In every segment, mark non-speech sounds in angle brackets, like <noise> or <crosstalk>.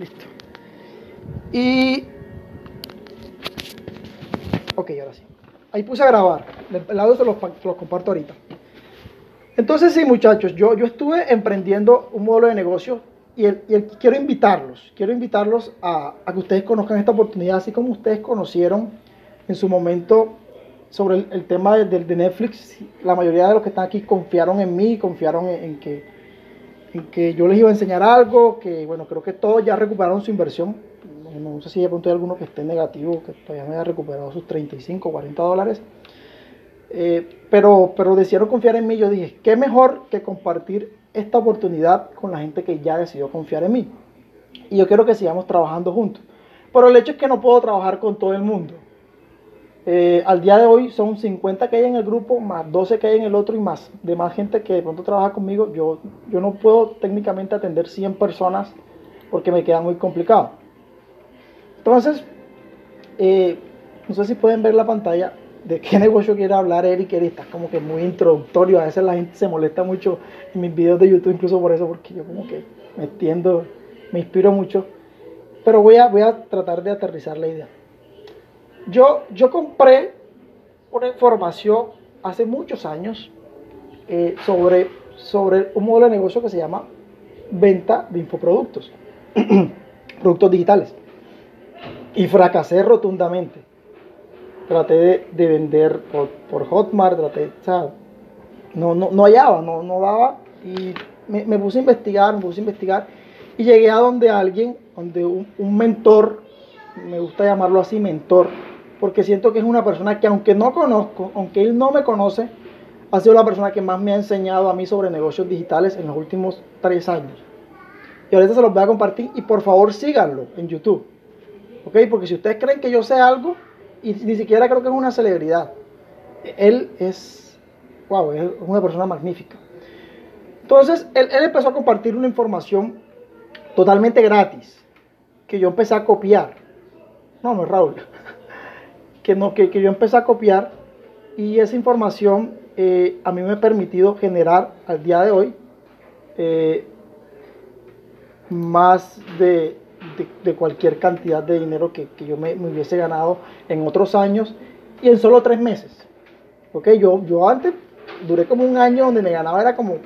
Listo. Y... Ok, ahora sí. Ahí puse a grabar. El audio se los, los comparto ahorita. Entonces, sí, muchachos, yo, yo estuve emprendiendo un modelo de negocio y, el- y quiero invitarlos, quiero invitarlos a, a que ustedes conozcan esta oportunidad, así como ustedes conocieron en su momento sobre el, tema de, de- Netflix. La mayoría de los que están aquí confiaron en mí, confiaron en que, en que yo les iba a enseñar algo, que bueno, creo que todos ya recuperaron su inversión. No, sé si de pronto hay alguno que esté negativo, que todavía no haya recuperado sus 35, 40 dólares. Eh, pero, pero decidieron confiar en mí. Yo dije, qué mejor que compartir esta oportunidad con la gente que ya decidió confiar en mí. Y yo quiero que sigamos trabajando juntos. Pero el hecho es que no puedo trabajar con todo el mundo. Eh, al día de hoy son 50 que hay en el grupo, más 12 que hay en el otro y más de más gente que de pronto trabaja conmigo. Yo, yo no puedo técnicamente atender 100 personas porque me queda muy complicado. Entonces, eh, no sé si pueden ver la pantalla de qué <laughs> negocio quiere hablar Eric. Eric está como que muy introductorio. A veces la gente se molesta mucho en mis videos de YouTube, incluso por eso, porque yo como que me entiendo, me inspiro mucho. Pero voy a, voy a tratar de aterrizar la idea. Yo, yo compré una información hace muchos años eh, sobre, sobre un modelo de negocio que se llama venta de infoproductos, <clears throat> productos digitales. Y fracasé rotundamente. Traté de, de vender por, Hotmart, traté, o sea, no, no, no hallaba, no, no daba. Y me, me puse a investigar, me puse a investigar. Y llegué a donde alguien, donde un mentor, me gusta llamarlo así, mentor, porque siento que es una persona que aunque no conozco, aunque él no me conoce, ha sido la persona que más me ha enseñado a mí sobre negocios digitales en los últimos tres años. Y ahorita se los voy a compartir y por favor síganlo en YouTube. ¿Ok? Porque si ustedes creen que yo sé algo, y ni siquiera creo que es una celebridad, él es, wow, es una persona magnífica. Entonces, él, empezó a compartir una información totalmente gratis, que yo empecé a copiar. No, no Raúl. <laughs> Que, no, que, que yo empecé a copiar y esa información eh, a mí me ha permitido generar al día de hoy eh, más de, de, cualquier cantidad de dinero que, que yo me, hubiese ganado en otros años y en solo tres meses. ¿Ok? Yo, yo antes duré como un año donde me ganaba era como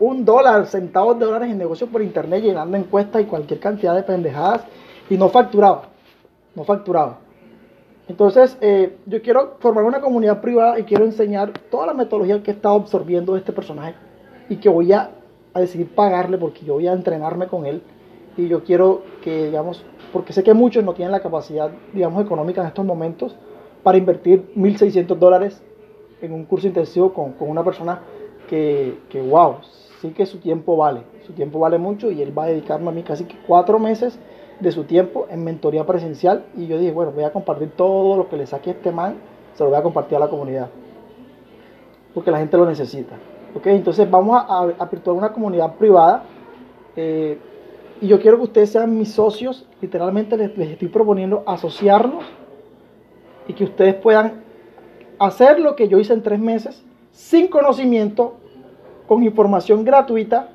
un dólar, centavos de dólares en negocios por internet, llenando encuestas y cualquier cantidad de pendejadas y no facturaba. No facturaba. Entonces, eh, yo quiero formar una comunidad privada y quiero enseñar toda la metodología que estado absorbiendo este personaje y que voy a, a decidir pagarle porque yo voy a entrenarme con él. Y yo quiero que, digamos, porque sé que muchos no tienen la capacidad, digamos, económica en estos momentos para invertir 1.600 dólares en un curso intensivo con, con una persona que, que, wow, sí que su tiempo vale, su tiempo vale mucho y él va a dedicarme a mí casi que cuatro meses de su tiempo en mentoría presencial y yo dije, bueno, voy a compartir todo lo que le saque este man, se lo voy a compartir a la comunidad, porque la gente lo necesita. ¿ok? Entonces vamos a, a aperturar una comunidad privada eh, y yo quiero que ustedes sean mis socios, literalmente les, les estoy proponiendo asociarnos y que ustedes puedan hacer lo que yo hice en tres meses, sin conocimiento, con información gratuita,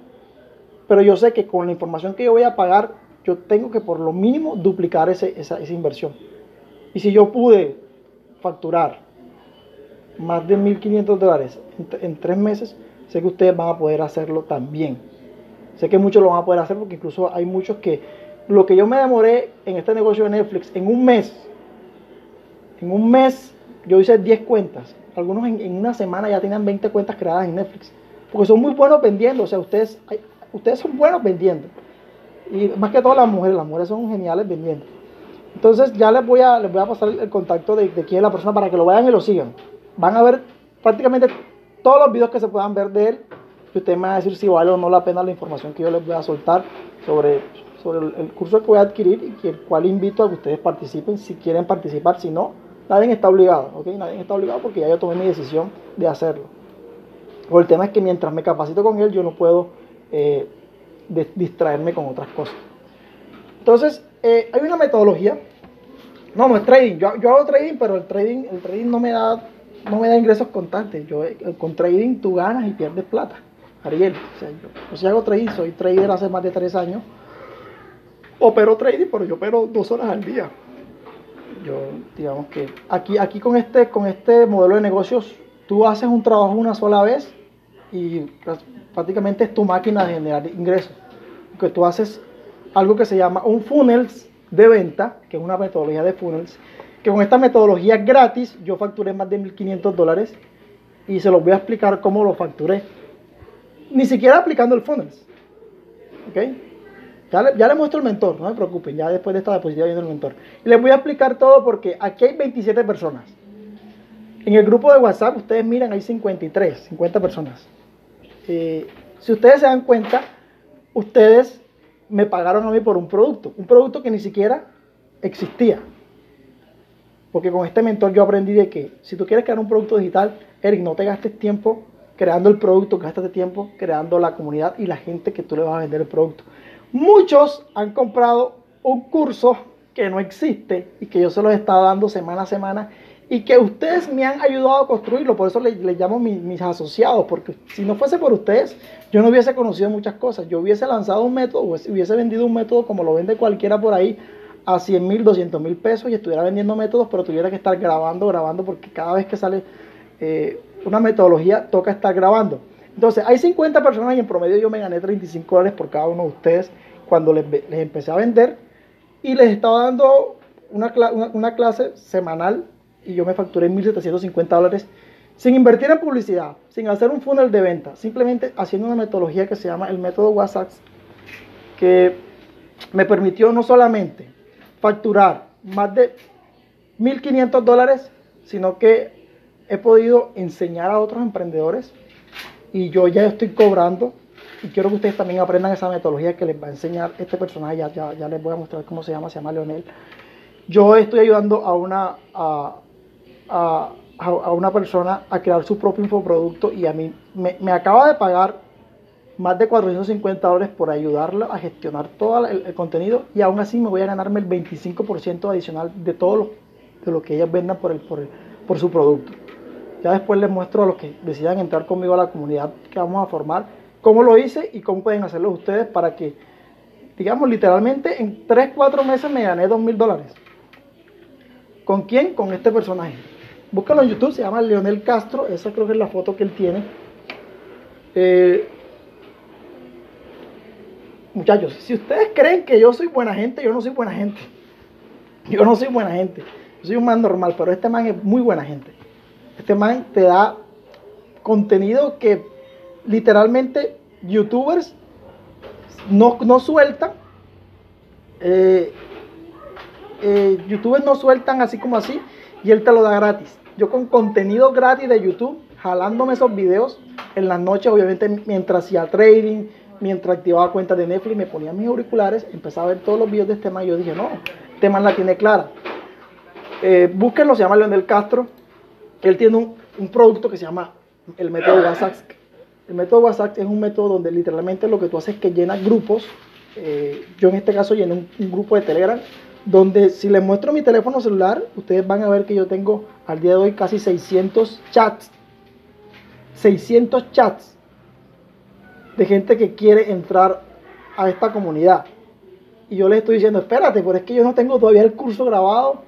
pero yo sé que con la información que yo voy a pagar, yo tengo que por lo mínimo duplicar ese, esa, esa inversión. Y si yo pude facturar más de 1.500 dólares en, tres meses, sé que ustedes van a poder hacerlo también. Sé que muchos lo van a poder hacer porque incluso hay muchos que lo que yo me demoré en este negocio de Netflix en un mes, en un mes yo hice 10 cuentas. Algunos en, en una semana ya tenían 20 cuentas creadas en Netflix. Porque son muy buenos vendiendo. O sea, ustedes, ustedes son buenos vendiendo. Y más que todo las mujeres, las mujeres son geniales vendiendo. Entonces ya les voy a, les voy a pasar el contacto de, de quién es la persona para que lo vayan y lo sigan. Van a ver prácticamente todos los videos que se puedan ver de él. Y ustedes me van a decir si vale o no la pena la información que yo les voy a soltar sobre, sobre el, curso que voy a adquirir y el cual invito a que ustedes participen si quieren participar. Si no, nadie está obligado. ¿ok? Nadie está obligado porque ya yo tomé mi decisión de hacerlo. El tema es que mientras me capacito con él, yo no puedo eh, de, distraerme con otras cosas. Entonces, eh, hay una metodología. No, no es trading. Yo, yo, hago trading, pero el trading, el trading no me da, no me da ingresos constantes. Yo eh, con trading tú ganas y pierdes plata. Ariel, o sea, yo, yo sí hago trading, soy trader hace más de tres años. opero trading, pero yo opero dos horas al día. Yo, digamos que aquí, aquí con, este, con este modelo de negocios, tú haces un trabajo una sola vez y prácticamente es tu máquina de generar ingresos. Que tú haces algo que se llama un funnels de venta, que es una metodología de funnels, que con esta metodología gratis yo facturé más de 1.500 dólares y se los voy a explicar cómo lo facturé. Ni siquiera aplicando el funnels. ¿Ok? Ya le, muestro el mentor, no me preocupen, ya después de esta diapositiva viene el mentor. Y les voy a explicar todo porque aquí hay 27 personas. En el grupo de WhatsApp, ustedes miran, hay 53, 50 personas. Eh, si ustedes se dan cuenta, ustedes me pagaron a mí por un producto, un producto que ni siquiera existía. Porque con este mentor yo aprendí de que si tú quieres crear un producto digital, Eric, no te gastes tiempo creando el producto, gástate tiempo creando la comunidad y la gente que tú le vas a vender el producto. Muchos han comprado un curso que no existe y que yo se los he estado dando semana a semana y que ustedes me han ayudado a construirlo, por eso les, llamo mis asociados, porque si no fuese por ustedes, yo no hubiese conocido muchas cosas, yo hubiese lanzado un método, hubiese vendido un método como lo vende cualquiera por ahí a 100 mil, 200 mil pesos y estuviera vendiendo métodos, pero tuviera que estar grabando, grabando, porque cada vez que sale eh, una metodología toca estar grabando. Entonces, hay 50 personas y en promedio yo me gané 35 dólares por cada uno de ustedes cuando les, empecé a vender y les estaba dando una, una, clase semanal y yo me facturé 1.750 dólares sin invertir en publicidad, sin hacer un funnel de venta, simplemente haciendo una metodología que se llama el método WhatsApp, que me permitió no solamente facturar más de 1.500 dólares, sino que he podido enseñar a otros emprendedores y yo ya estoy cobrando y quiero que ustedes también aprendan esa metodología que les va a enseñar este personaje, ya, ya, les voy a mostrar cómo se llama, se llama Leonel. Yo estoy ayudando a una, a, una persona a crear su propio infoproducto y a mí me, me, acaba de pagar más de 450 dólares por ayudarla a gestionar todo el, contenido y aún así me voy a ganarme el 25% adicional de todo lo, de lo que ellas vendan por, el, por, el, por su producto. Ya después les muestro a los que decidan entrar conmigo a la comunidad que vamos a formar, cómo lo hice y cómo pueden hacerlo ustedes para que, digamos, literalmente en 3, 4 meses me gané 2 mil dólares. ¿Con quién? Con este personaje. Búscalo en YouTube, se llama Leonel Castro, esa creo que es la foto que él tiene. Eh, muchachos, si ustedes creen que yo soy buena gente, yo no soy buena gente. <laughs> Yo no soy buena gente. Yo soy un man normal, pero este man es muy buena gente. Este man te da contenido que literalmente youtubers no, no sueltan. Eh, eh, youtubers no sueltan así como así y él te lo da gratis. Yo con contenido gratis de YouTube, jalándome esos videos en las noches, obviamente mientras hacía trading, mientras activaba cuentas de Netflix, me ponía mis auriculares, empezaba a ver todos los videos de este man y yo dije, no, este man la tiene clara. Eh, búsquenlo, se llama Leonel Castro él tiene un, producto que se llama el método WhatsApp. El método WhatsApp es un método donde literalmente lo que tú haces es que llenas grupos. Eh, yo en este caso llené un, grupo de Telegram donde si les muestro mi teléfono celular, ustedes van a ver que yo tengo al día de hoy casi 600 chats. 600 chats de gente que quiere entrar a esta comunidad. Y yo les estoy diciendo, espérate, pero es que yo no tengo todavía el curso grabado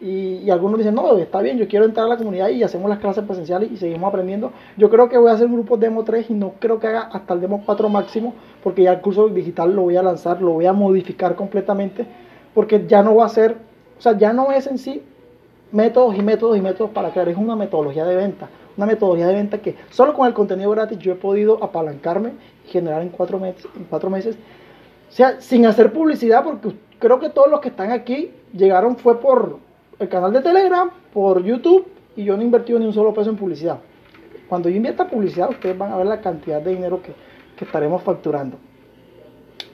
y, algunos dicen, no, está bien, yo quiero entrar a la comunidad y hacemos las clases presenciales y seguimos aprendiendo. Yo creo que voy a hacer un grupo demo 3 y no creo que haga hasta el demo 4 máximo, porque ya el curso digital lo voy a lanzar, lo voy a modificar completamente, porque ya no va a ser, o sea, ya no es en sí métodos y métodos y métodos para crear, es una metodología de venta, una metodología de venta que solo con el contenido gratis yo he podido apalancarme y generar en cuatro meses, en cuatro meses o sea, sin hacer publicidad, porque creo que todos los que están aquí llegaron fue por, el canal de Telegram, por YouTube, y yo no he invertido ni un solo peso en publicidad. Cuando yo invierta publicidad, ustedes van a ver la cantidad de dinero que, estaremos facturando.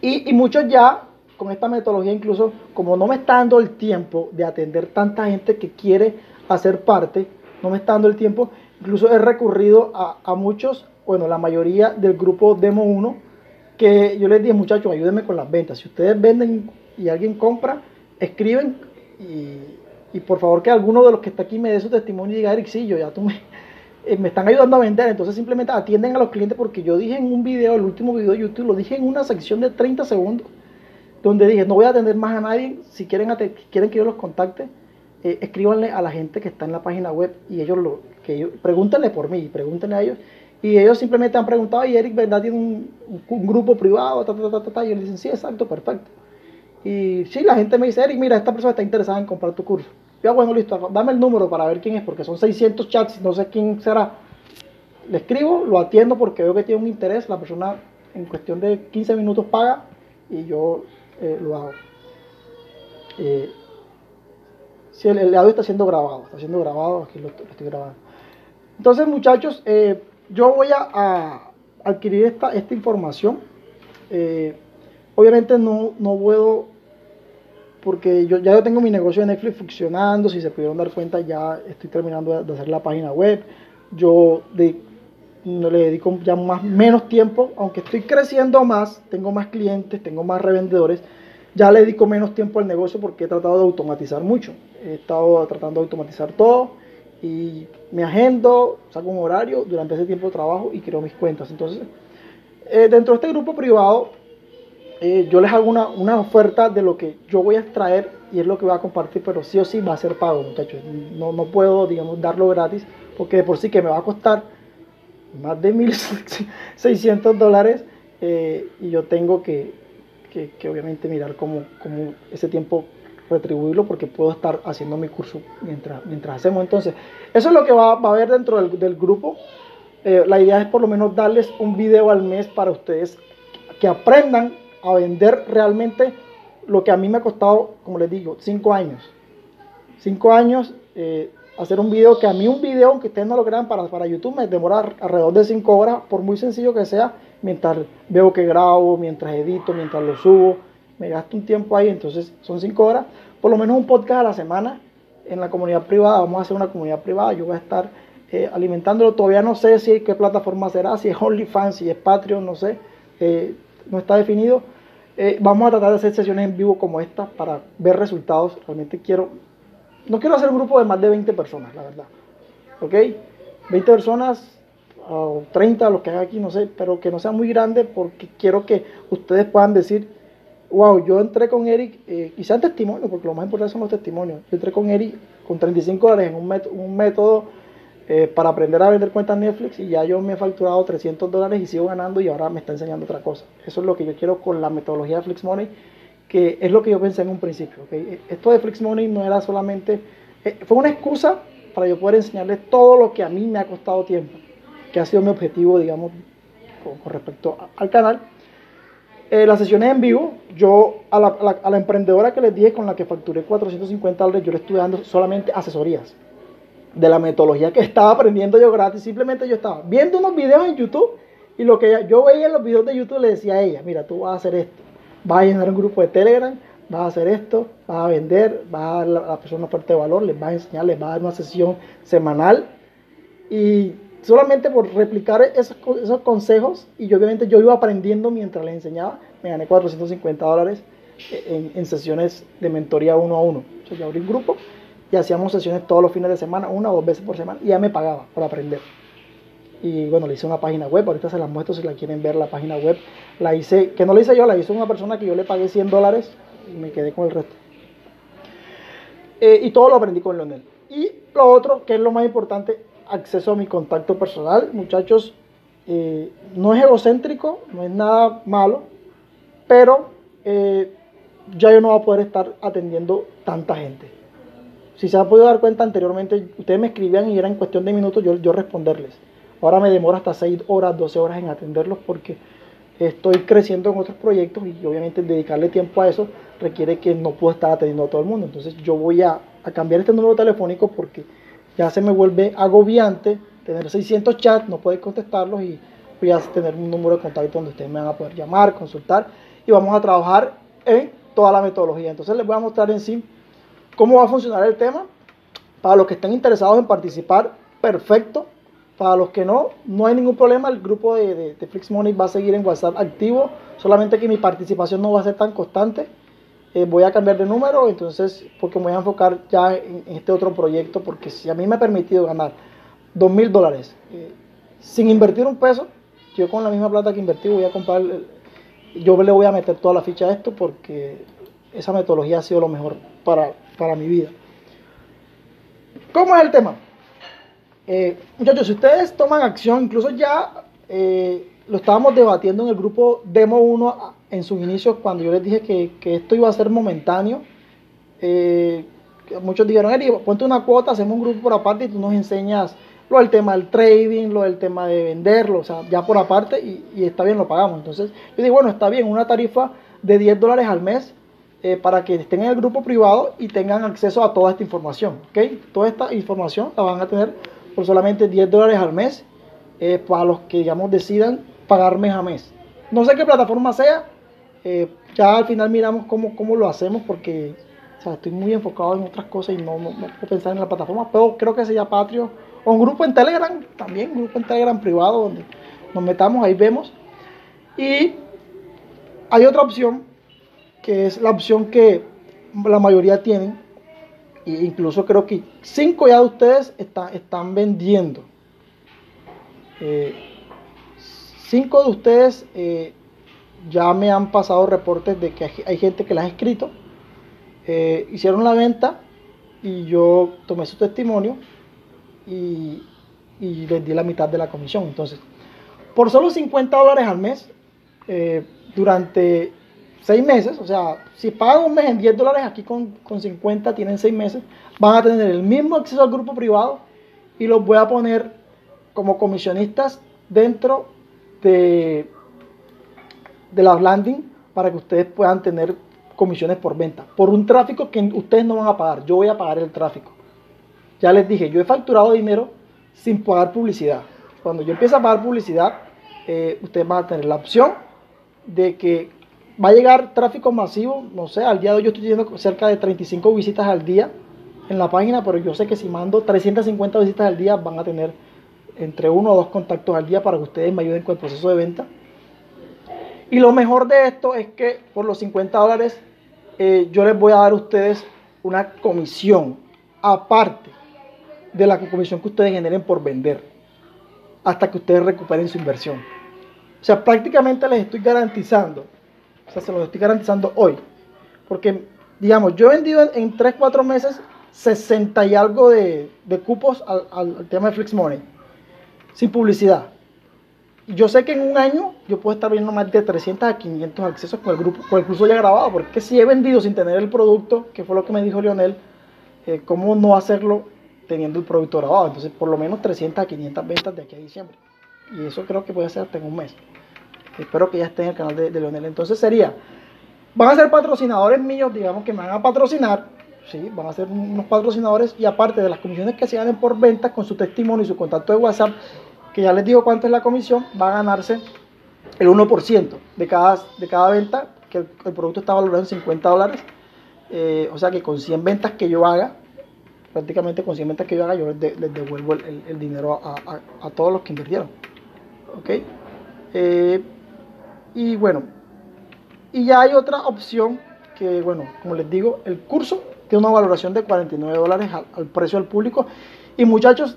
Y, muchos ya, con esta metodología, incluso como no me está dando el tiempo de atender tanta gente que quiere hacer parte, no me está dando el tiempo, incluso he recurrido a, a muchos, bueno, la mayoría del grupo Demo 1, que yo les dije, muchachos, ayúdenme con las ventas. Si ustedes venden y alguien compra, escriben y y por favor que alguno de los que está aquí me dé su testimonio y diga, Eric, sí, yo ya tú me, <laughs> eh, me están ayudando a vender, entonces simplemente atienden a los clientes porque yo dije en un video, el último video de YouTube, lo dije en una sección de 30 segundos, donde dije, no voy a atender más a nadie, si quieren, quieren que yo los contacte, eh, escríbanle a la gente que está en la página web y ellos lo, que ellos, pregúntenle por mí, pregúntenle a ellos. Y ellos simplemente han preguntado, y Eric, ¿verdad? Tiene un, grupo privado, ta, ta, ta, ta, y ellos dicen, sí, exacto, perfecto. Y sí, la gente me dice, Eric, mira, esta persona está interesada en comprar tu curso. Yo, ah, bueno, listo, dame el número para ver quién es, porque son 600 chats, no sé quién será. Le escribo, lo atiendo porque veo que tiene un interés, la persona en cuestión de 15 minutos paga y yo eh, lo hago. Eh, si el, audio está siendo grabado, está siendo grabado, aquí lo, estoy grabando. Entonces, muchachos, eh, yo voy a, adquirir esta, esta información. obviamente no, no puedo, porque yo ya yo tengo mi negocio de Netflix funcionando, si se pudieron dar cuenta, ya estoy terminando de, hacer la página web. Yo de, no le dedico ya más menos tiempo, aunque estoy creciendo más, tengo más clientes, tengo más revendedores, ya le dedico menos tiempo al negocio porque he tratado de automatizar mucho. He estado tratando de automatizar todo y me agendo, saco un horario, durante ese tiempo trabajo y creo mis cuentas. Entonces, eh, dentro de este grupo privado, eh, yo les hago una, una, oferta de lo que yo voy a extraer y es lo que voy a compartir, pero sí o sí va a ser pago, muchachos. No, no puedo, digamos, darlo gratis porque de por sí que me va a costar más de 1.600 <laughs> dólares eh, y yo tengo que, que, obviamente mirar cómo, cómo, ese tiempo retribuirlo porque puedo estar haciendo mi curso mientras, mientras hacemos. Entonces, eso es lo que va, va a haber dentro del, del grupo. Eh, la idea es por lo menos darles un video al mes para ustedes que aprendan a vender realmente lo que a mí me ha costado, como les digo, 5 años. 5 años eh, hacer un video que a mí un video, aunque ustedes no lo crean, para, para YouTube me demora alrededor de 5 horas, por muy sencillo que sea, mientras veo que grabo, mientras edito, mientras lo subo, me gasto un tiempo ahí, entonces son 5 horas, por lo menos un podcast a la semana en la comunidad privada, vamos a hacer una comunidad privada, yo voy a estar eh, alimentándolo, todavía no sé si qué plataforma será, si es OnlyFans, si es Patreon, no sé, eh, no está definido. Eh, vamos a tratar de hacer sesiones en vivo como esta para ver resultados. Realmente quiero no quiero hacer un grupo de más de 20 personas, la verdad. ¿Ok? 20 personas o 30, los que haga aquí, no sé, pero que no sea muy grande porque quiero que ustedes puedan decir, wow, yo entré con Eric, eh, y sean testimonios, porque lo más importante son los testimonios. Yo entré con Eric con 35 dólares en un, un método eh, para aprender a vender cuentas Netflix y ya yo me he facturado 300 dólares y sigo ganando y ahora me está enseñando otra cosa. Eso es lo que yo quiero con la metodología de Flix Money es lo que yo pensé en un principio. Esto de Flix Money no era solamente, eh, fue una excusa para yo poder enseñarles todo lo que a mí me ha costado tiempo, que ha sido mi objetivo, digamos, con, respecto al canal. Eh, las sesiones en vivo, yo a la, a, la, emprendedora que les dije con la que facturé 450 dólares, yo le estuve dando solamente asesorías de la metodología que estaba aprendiendo yo gratis. Simplemente yo estaba viendo unos videos en YouTube y lo que yo veía en los videos de YouTube le decía a ella, mira, tú vas a hacer esto vas a llenar un grupo de Telegram, vas a hacer esto, vas a vender, vas a dar a la persona fuerte de valor, les vas a enseñar, les vas a dar una sesión semanal y solamente por replicar esos, consejos y obviamente yo iba aprendiendo mientras les enseñaba, me gané 450 dólares en, en, sesiones de mentoría uno a uno. Entonces yo abrí un grupo y hacíamos sesiones todos los fines de semana, una o dos veces por semana y ya me pagaba por aprender. Y bueno, le hice una página web, ahorita se las muestro si la quieren ver la página web. La hice, que no la hice yo, la hizo una persona que yo le pagué 100 dólares y me quedé con el resto. Eh, y todo lo aprendí con Leonel. Y lo otro, que es lo más importante, acceso a mi contacto personal. Muchachos, eh, no es egocéntrico, no es nada malo, pero eh, ya yo no voy a poder estar atendiendo tanta gente. Si se ha podido dar cuenta anteriormente, ustedes me escribían y era en cuestión de minutos yo, yo responderles. Ahora me demora hasta 6 horas, 12 horas en atenderlos porque estoy creciendo en otros proyectos y obviamente dedicarle tiempo a eso requiere que no puedo estar atendiendo a todo el mundo. Entonces yo voy a, cambiar este número telefónico porque ya se me vuelve agobiante tener 600 chats, no poder contestarlos y voy a tener un número de contacto donde ustedes me van a poder llamar, consultar y vamos a trabajar en toda la metodología. Entonces les voy a mostrar en sí cómo va a funcionar el tema. Para los que estén interesados en participar, perfecto. Para los que no, no hay ningún problema. El grupo de, de, Flix Money va a seguir en WhatsApp activo. Solamente que mi participación no va a ser tan constante. Eh, voy a cambiar de número, entonces, porque me voy a enfocar ya en, este otro proyecto. Porque si a mí me ha permitido ganar dos mil dólares eh, sin invertir un peso, yo con la misma plata que invertí voy a comprar yo le voy a meter toda la ficha a esto porque esa metodología ha sido lo mejor para, para mi vida. ¿Cómo es el tema? Eh, muchachos, si ustedes toman acción, incluso ya eh, lo estábamos debatiendo en el grupo Demo 1 en sus inicios cuando yo les dije que, que esto iba a ser momentáneo. Eh, muchos dijeron, Eri, ponte una cuota, hacemos un grupo por aparte y tú nos enseñas lo del tema del trading, lo del tema de venderlo, o sea, ya por aparte y, y está bien, lo pagamos. Entonces, yo digo, bueno, está bien, una tarifa de 10 dólares al mes eh, para que estén en el grupo privado y tengan acceso a toda esta información, ¿ok? Toda esta información la van a tener por solamente 10 dólares al mes eh, para los que, digamos, decidan pagar mes a mes. No sé qué plataforma sea, eh, ya al final miramos cómo, cómo lo hacemos porque o sea, estoy muy enfocado en otras cosas y no, no, no puedo pensar en la plataforma, pero creo que sería Patreon o un grupo en Telegram, también un grupo en Telegram privado donde nos metamos, ahí vemos. Y hay otra opción, que es la opción que la mayoría tienen, incluso creo que cinco ya de ustedes está, están vendiendo. Eh, cinco de ustedes eh, ya me han pasado reportes de que hay, gente que las ha escrito, eh, hicieron la venta y yo tomé su testimonio y, y les la mitad de la comisión. Entonces, por solo 50 dólares al mes, durante 6 meses, o sea, si pagan un mes en 10 dólares, aquí con, con 50 tienen 6 meses, van a tener el mismo acceso al grupo privado y los voy a poner como comisionistas dentro de, de las landing para que ustedes puedan tener comisiones por venta, por un tráfico que ustedes no van a pagar, yo voy a pagar el tráfico. Ya les dije, yo he facturado dinero sin pagar publicidad. Cuando yo empiezo a pagar publicidad, eh, ustedes van a tener la opción de que va a llegar tráfico masivo, no sé, al día de hoy yo estoy teniendo cerca de 35 visitas al día en la página, pero yo sé que si mando 350 visitas al día van a tener entre uno o dos contactos al día para que ustedes me ayuden con el proceso de venta. Y lo mejor de esto es que por los 50 dólares eh, yo les voy a dar a ustedes una comisión aparte de la comisión que ustedes generen por vender hasta que ustedes recuperen su inversión. O sea, prácticamente les estoy garantizando, sea, se los estoy garantizando hoy, porque, digamos, yo he vendido en, 3, 4 meses 60 y algo de, cupos al, al, tema de Flix Money, sin publicidad. Yo sé que en un año yo puedo estar vendiendo más de 300 a 500 accesos con el grupo, con el curso ya grabado, porque si he vendido sin tener el producto, que fue lo que me dijo Lionel, eh, ¿cómo no hacerlo teniendo el producto grabado. Entonces, por lo menos 300 a 500 ventas de aquí a diciembre. Y eso creo que puede ser hasta en un mes. Espero que ya esté en el canal de, de Leonel. Entonces sería, van a ser patrocinadores míos, digamos que me van a patrocinar. Sí, van a ser unos patrocinadores y aparte de las comisiones que se ganen por ventas con su testimonio y su contacto de WhatsApp, que ya les digo cuánto es la comisión, va a ganarse el 1% de cada, de cada venta, que el, producto está valorado en 50 dólares. Eh, o sea que con 100 ventas que yo haga, prácticamente con 100 ventas que yo haga, yo les, de, les devuelvo el, dinero a, todos los que invirtieron. ¿Ok? Eh, y bueno, y ya hay otra opción que, bueno, como les digo, el curso tiene una valoración de 49 dólares al, al precio del público. Y muchachos,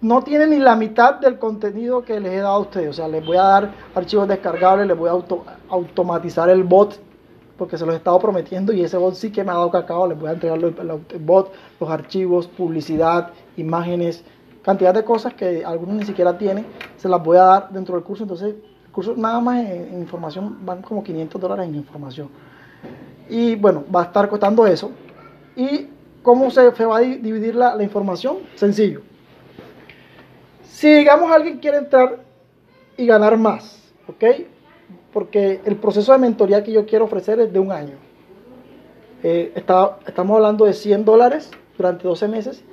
no tienen ni la mitad del contenido que les he dado a ustedes. O sea, les voy a dar archivos descargables, les voy a auto, automatizar el bot porque se los he estado prometiendo y ese bot sí que me ha dado cacao, les voy a entregar el bot, los archivos, publicidad, imágenes, cantidad de cosas que algunos ni siquiera tienen, se las voy a dar dentro del curso, entonces el curso nada más en, información van como 500 dólares en información. Y bueno, va a estar costando eso. ¿Y cómo se, va a dividir la, la información? Sencillo. Si digamos alguien quiere entrar y ganar más, ¿ok? porque el proceso de mentoría que yo quiero ofrecer es de un año. Eh, está, estamos hablando de 100 dólares durante 12 meses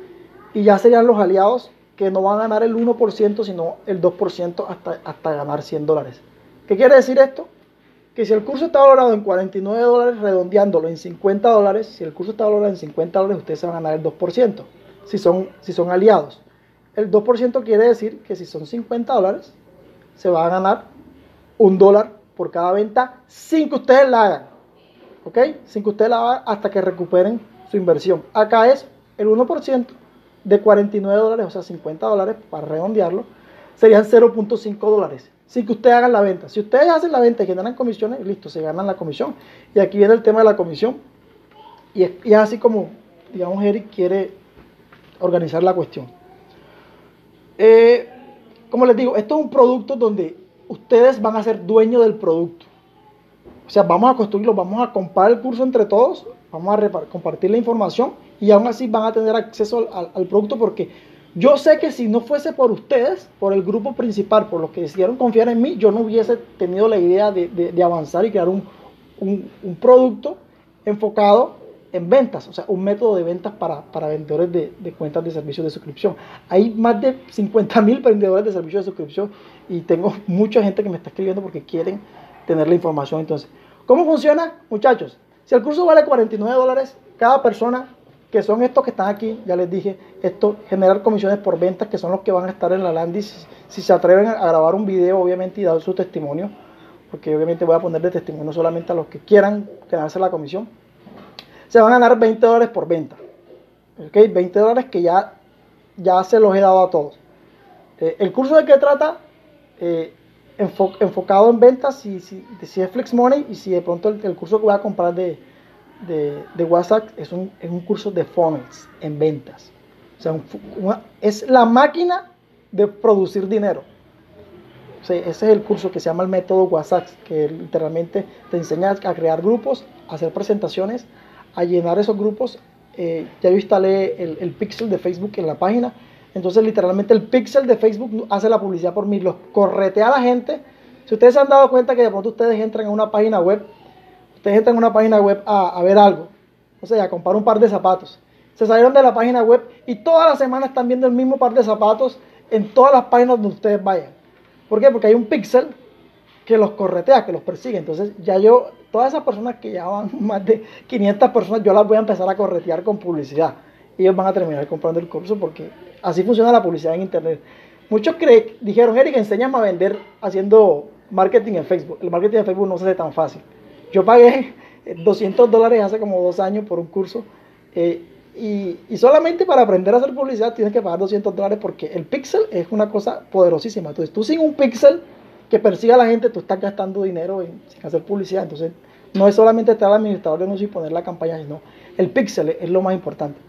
y ya serían los aliados que no van a ganar el 1%, sino el 2% hasta, hasta ganar 100 dólares. ¿Qué quiere decir esto? Que si el curso está valorado en 49 dólares, redondeándolo en 50 dólares, si el curso está valorado en 50 dólares, ustedes se van a ganar el 2%, si son, si son aliados. El 2% quiere decir que si son 50 dólares, se va a ganar un dólar por cada venta sin que ustedes la hagan. ¿Ok? Sin que ustedes la hagan hasta que recuperen su inversión. Acá es el 1% de 49 dólares, o sea, 50 dólares para redondearlo, serían 0.5 dólares. sin que ustedes hagan la venta. Si ustedes hacen la venta y generan comisiones, listo, se ganan la comisión. Y aquí viene el tema de la comisión. Y es, así como, digamos, Eric quiere organizar la cuestión. Eh, como les digo, esto es un producto donde ustedes van a ser dueños del producto. O sea, vamos a construirlo, vamos a comprar el curso entre todos, vamos a compartir la información y aún así van a tener acceso al, producto porque yo sé que si no fuese por ustedes, por el grupo principal, por los que decidieron confiar en mí, yo no hubiese tenido la idea de, avanzar y crear un, un producto enfocado en ventas, o sea, un método de ventas para, vendedores de, cuentas de servicios de suscripción. Hay más de 50 mil vendedores de servicios de suscripción y tengo mucha gente que me está escribiendo porque quieren tener la información. Entonces, ¿cómo funciona, muchachos? Si el curso vale 49 dólares, cada persona, que son estos que están aquí, ya les dije, esto, generar comisiones por ventas, que son los que van a estar en la landing, si, se atreven a grabar un video, obviamente, y dar su testimonio, porque obviamente voy a poner de testimonio solamente a los que quieran quedarse la comisión se van a ganar 20 dólares por venta. ¿Ok? 20 dólares que ya, ya se los he dado a todos. Eh, el curso de qué trata, eh, enfocado en ventas, si, si, si, es Flex Money y si de pronto el, curso que voy a comprar de, de, WhatsApp es un, es un, curso de funnels en ventas. O sea, es la máquina de producir dinero. ese es el curso que se llama el método WhatsApp, que literalmente te enseña a crear grupos, a hacer presentaciones, a llenar esos grupos. Eh, ya yo instalé el, el, pixel de Facebook en la página. Entonces, literalmente, el pixel de Facebook hace la publicidad por mí, los corretea a la gente. Si ustedes se han dado cuenta que de pronto ustedes entran a una página web, ustedes entran a una página web a, ver algo, o sea, a comprar un par de zapatos. Se salieron de la página web y toda la semana están viendo el mismo par de zapatos en todas las páginas donde ustedes vayan. ¿Por qué? Porque hay un pixel que los corretea, que los persigue. Entonces, ya yo todas esas personas que ya van <laughs> más de 500 personas, yo las voy a empezar a corretear con publicidad. Ellos van a terminar comprando el curso porque así funciona la publicidad en Internet. Muchos creen, dijeron, Eric, enséñame a vender haciendo marketing en Facebook. El marketing en Facebook no se hace tan fácil. Yo pagué 200 dólares hace como dos años por un curso. Eh, y, solamente para aprender a hacer publicidad tienes que pagar 200 dólares porque el pixel es una cosa poderosísima. Entonces tú sin un pixel que persiga a la gente, tú estás gastando dinero en, sin hacer publicidad. Entonces, no es solamente estar al administrador de anuncios y poner la campaña, sino el pixel es lo más importante.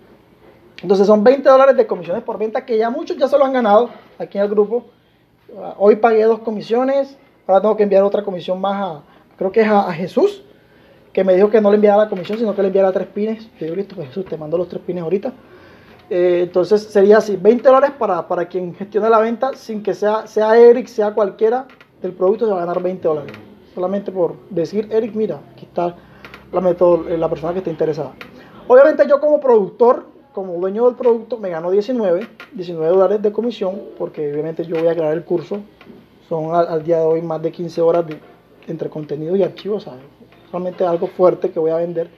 Entonces, son 20 dólares de comisiones por venta que ya muchos ya se lo han ganado aquí en el grupo. Ah, hoy pagué dos comisiones, ahora tengo que enviar otra comisión más a, creo que es a, Jesús, que me dijo que no le enviara la comisión, sino que le enviara tres pines. Yo digo, listo, Jesús, te mando los tres pines ahorita. Eh, entonces sería así, 20 dólares para, para quien gestione la venta, sin que sea, sea Eric, sea cualquiera, del producto se va a ganar 20 dólares. Solamente por decir, Eric, mira, aquí está eh, la persona que está interesada. Obviamente yo como productor, como dueño del producto, me gano 19, 19 dólares de comisión, porque obviamente yo voy a crear el curso. Son al, día de hoy más de 15 horas de, entre contenido y archivos, ¿sabes? Solamente algo fuerte que voy a vender.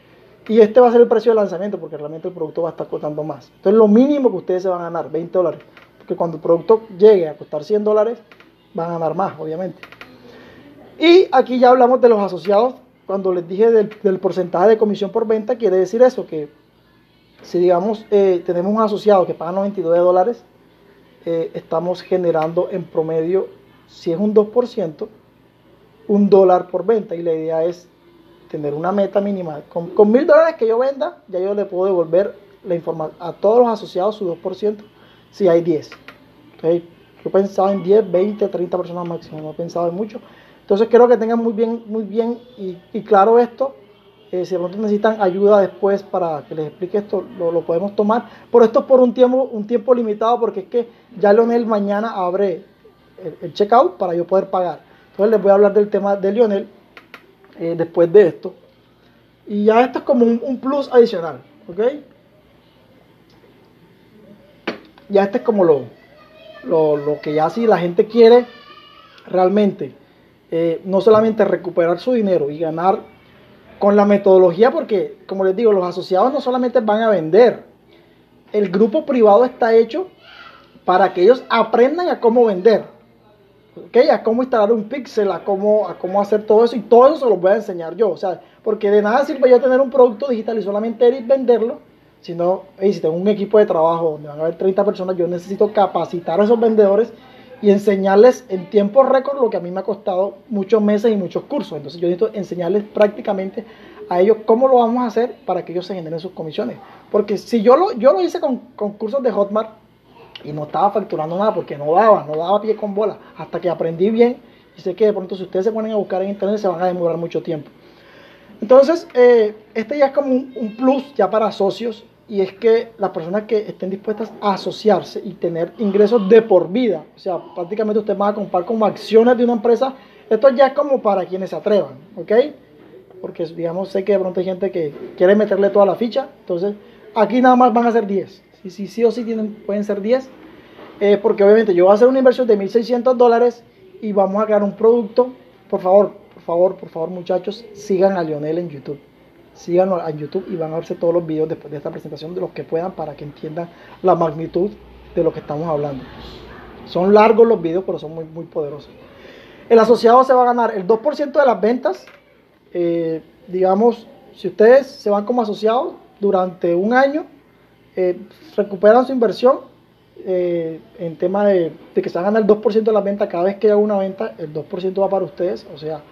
Y este va a ser el precio de lanzamiento, porque realmente el producto va a estar costando más. Entonces lo mínimo que ustedes se van a ganar, 20 dólares. Porque cuando el producto llegue a costar 100 dólares, van a ganar más, obviamente. Y aquí ya hablamos de los asociados. Cuando les dije del, porcentaje de comisión por venta, quiere decir eso, que si digamos eh, tenemos un asociado que paga 92 dólares, eh, estamos generando en promedio, si es un 2%, un dólar por venta. Y la idea es tener una meta mínima. Con mil dólares que yo venda, ya yo le puedo devolver la información a todos los asociados su 2% si hay 10. ¿okay? Yo pensaba en 10, 20, 30 personas máximo, no he pensado en mucho. Entonces quiero que tengan muy bien, muy bien y, claro esto. Eh, si de pronto necesitan ayuda después para que les explique esto, lo, podemos tomar. Pero esto es por un tiempo, un tiempo limitado porque es que ya Leonel mañana abre el, checkout para yo poder pagar. Entonces les voy a hablar del tema de Lionel eh, después de esto. Y ya esto es como un, plus adicional, ¿ok? Ya este es como lo, lo, que ya si la gente quiere realmente eh, no solamente recuperar su dinero y ganar con la metodología, porque como les digo, los asociados no solamente van a vender, el grupo privado está hecho para que ellos aprendan a cómo vender, ¿okay? a cómo instalar un pixel, a cómo, cómo hacer todo eso, y todo eso se lo voy a enseñar yo, o sea, porque de nada sirve yo tener un producto digital y solamente ir venderlo, sino, si tengo un equipo de trabajo donde van a haber 30 personas, yo necesito capacitar a esos vendedores y enseñarles en tiempo récord lo que a mí me ha costado muchos meses y muchos cursos. Entonces yo necesito enseñarles prácticamente a ellos cómo lo vamos a hacer para que ellos se generen sus comisiones. Porque si yo lo, yo lo hice con, con cursos de Hotmart y no estaba facturando nada porque no daba, no daba pie con bola, hasta que aprendí bien y sé que de pronto si ustedes se ponen a buscar en internet se van a demorar mucho tiempo. Entonces, eh, este ya es como un, plus ya para socios y es que las personas que estén dispuestas a asociarse y tener ingresos de por vida, o sea, prácticamente usted va a comprar como acciones de una empresa, esto ya es como para quienes se atrevan, ¿ok? Porque digamos, sé que de pronto hay gente que quiere meterle toda la ficha, entonces aquí nada más van a ser 10, si sí, sí, o sí tienen, pueden ser 10, eh, porque obviamente yo voy a hacer una inversión de 1.600 dólares y vamos a crear un producto, por favor, por favor, por favor muchachos, sigan a Lionel en YouTube síganos en YouTube y van a verse todos los videos después de esta presentación de los que puedan para que entiendan la magnitud de lo que estamos hablando. Son largos los videos, pero son muy, muy poderosos. El asociado se va a ganar el 2% de las ventas. Eh, digamos, si ustedes se van como asociados durante un año, eh, recuperan su inversión eh, en tema de, que se van a ganar el 2% de las ventas cada vez que haga una venta, el 2% va para ustedes, o sea,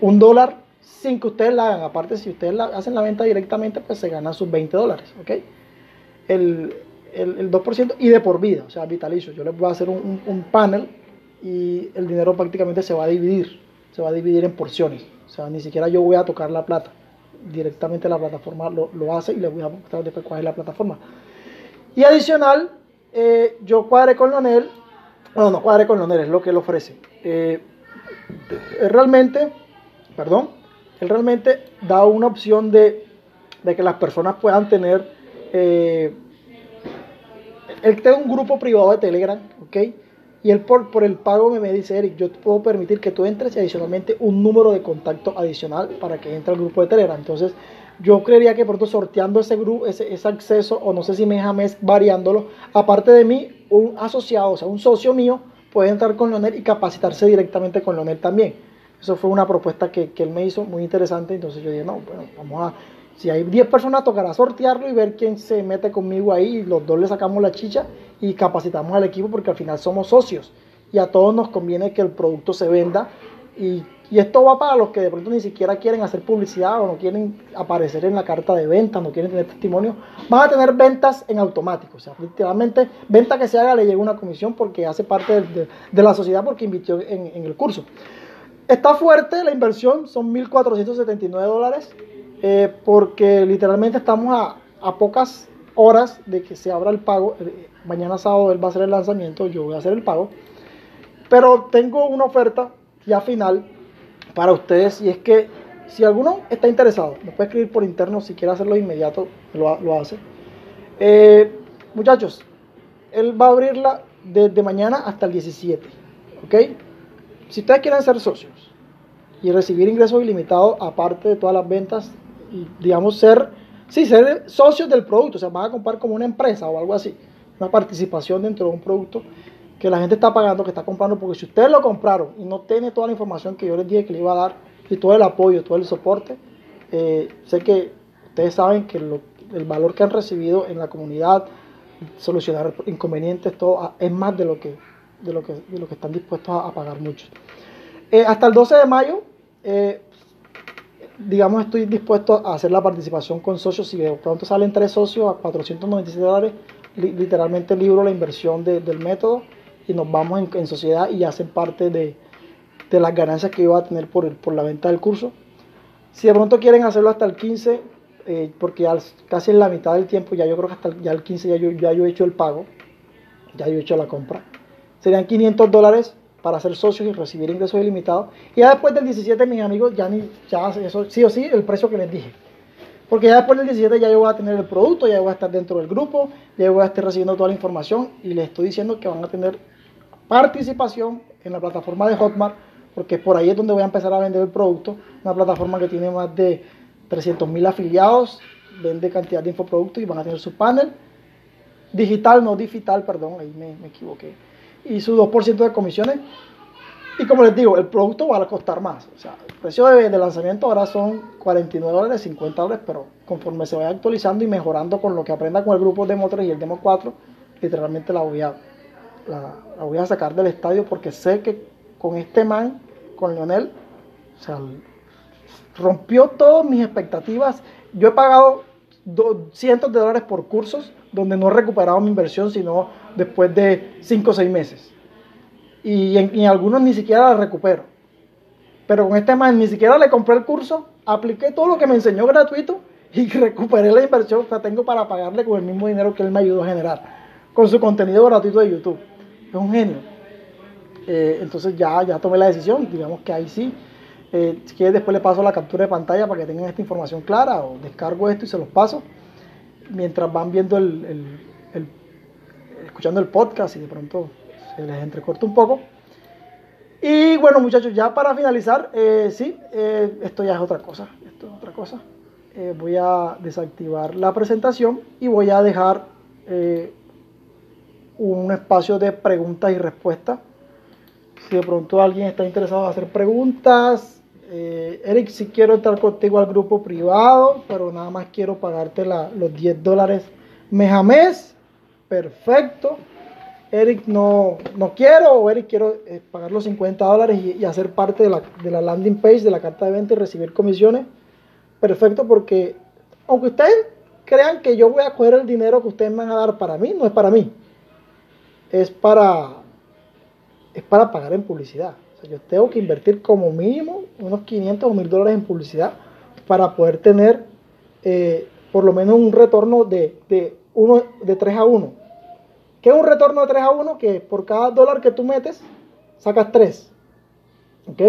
un dólar sin que ustedes la hagan. Aparte, si ustedes la, hacen la venta directamente, pues se ganan sus 20 dólares, ¿ok? El, el, el, 2% y de por vida, o sea, vitalicio. Yo les voy a hacer un, un, panel y el dinero prácticamente se va a dividir, se va a dividir en porciones. O sea, ni siquiera yo voy a tocar la plata. Directamente la plataforma lo, lo hace y les voy a mostrar después cuál es la plataforma. Y adicional, eh, yo cuadré con Lonel, bueno, no cuadré con Lonel, es lo que él ofrece. Eh, realmente, perdón, él realmente da una opción de, de que las personas puedan tener, eh, él tiene un grupo privado de Telegram, ¿ok? Y él por, por el pago me, me dice, Eric, yo te puedo permitir que tú entres y adicionalmente un número de contacto adicional para que entre al grupo de Telegram. Entonces, yo creería que pronto sorteando ese grupo, ese, ese, acceso, o no sé si mes a mes variándolo, aparte de mí, un asociado, o sea, un socio mío, puede entrar con Leonel y capacitarse directamente con Leonel también. Eso fue una propuesta que, que, él me hizo muy interesante. Entonces yo dije, no, bueno, vamos a. Si hay 10 personas, tocará sortearlo y ver quién se mete conmigo ahí. Y los dos le sacamos la chicha y capacitamos al equipo porque al final somos socios. Y a todos nos conviene que el producto se venda. Y, esto va para los que de pronto ni siquiera quieren hacer publicidad o no quieren aparecer en la carta de venta, no quieren tener testimonio. Van a tener ventas en automático. O sea, literalmente, venta que se haga le llega una comisión porque hace parte de, la sociedad porque invirtió en el curso. Está fuerte la inversión, son 1.479 dólares, eh, porque literalmente estamos a, a, pocas horas de que se abra el pago. Eh, mañana sábado él va a hacer el lanzamiento, yo voy a hacer el pago. Pero tengo una oferta ya final para ustedes y es que si alguno está interesado, me puede escribir por interno si quiere hacerlo de inmediato, lo, lo hace. Eh, muchachos, él va a abrirla desde mañana hasta el 17, ¿ok? Si ustedes quieren ser socios y recibir ingresos ilimitados aparte de todas las ventas digamos ser, sí, ser socios del producto, o sea, van a comprar como una empresa o algo así, una participación dentro de un producto que la gente está pagando, que está comprando, porque si ustedes lo compraron y no tiene toda la información que yo les dije que le iba a dar y todo el apoyo, todo el soporte, eh, sé que ustedes saben que lo, el valor que han recibido en la comunidad, solucionar inconvenientes, todo es más de lo que de lo que, de lo que están dispuestos a, a pagar muchos. Eh, hasta el 12 de mayo, eh, digamos, estoy dispuesto a hacer la participación con socios. Si de pronto salen tres socios a 497 dólares, li literalmente libro la inversión de, del método y nos vamos en, en, sociedad y hacen parte de, de las ganancias que yo voy a tener por, por la venta del curso. Si de pronto quieren hacerlo hasta el 15, eh, porque ya casi en la mitad del tiempo, ya yo creo que hasta el, ya el 15 ya yo, ya yo he hecho el pago, ya yo he hecho la compra serían 500 dólares para ser socios y recibir ingresos ilimitados. Y ya después del 17, mis amigos, ya, ni, ya eso sí o sí, el precio que les dije. Porque ya después del 17 ya yo voy a tener el producto, ya voy a estar dentro del grupo, ya voy a estar recibiendo toda la información y les estoy diciendo que van a tener participación en la plataforma de Hotmart, porque por ahí es donde voy a empezar a vender el producto. Una plataforma que tiene más de 300 mil afiliados, vende cantidad de infoproductos y van a tener su panel. Digital, no digital, perdón, ahí me, me equivoqué y su 2% de comisiones. Y como les digo, el producto va a costar más. O sea, el precio de, lanzamiento ahora son 49 dólares, 50 dólares, pero conforme se vaya actualizando y mejorando con lo que aprenda con el grupo Demo 3 y el Demo 4, literalmente la voy a, la, voy a sacar del estadio porque sé que con este man, con Lionel, o sea, rompió todas mis expectativas. Yo he pagado cientos de dólares por cursos donde no he recuperado mi inversión, sino después de 5 o 6 meses. Y en, algunos ni siquiera la recupero. Pero con este man ni siquiera le compré el curso, apliqué todo lo que me enseñó gratuito y <laughs> recuperé la inversión que tengo para pagarle con el mismo dinero que él me ayudó a generar, con su contenido gratuito de YouTube. Es un genio. Eh, entonces ya, ya tomé la decisión, digamos que ahí sí. Eh, si quieres después le paso la captura de pantalla para que tengan esta información clara o descargo esto y se los paso mientras van viendo el, escuchando el podcast y de pronto se les entrecorta un poco. Y bueno muchachos, ya para finalizar, eh, sí, eh, esto ya es otra cosa, esto es otra cosa. Eh, voy a desactivar la presentación y voy a dejar un espacio de preguntas y respuestas. Si de pronto alguien está interesado en hacer preguntas, eh, Eric, si quiero entrar contigo al grupo privado, pero nada más quiero pagarte los 10 dólares mes a mes. Perfecto. Eric, no, no quiero, o Eric, quiero eh, pagar los 50 dólares y, hacer parte de la, landing page, de la carta de venta y recibir comisiones. Perfecto, porque aunque ustedes crean que yo voy a coger el dinero que ustedes me van a dar para mí, no es para mí. Es para, es para pagar en publicidad yo tengo que invertir como mínimo unos 500 o 1000 dólares en publicidad para poder tener eh, por lo menos un retorno de, de, uno, de 3 a 1. ¿Qué es un retorno de 3 a 1? Que por cada dólar que tú metes, sacas 3. ¿Ok?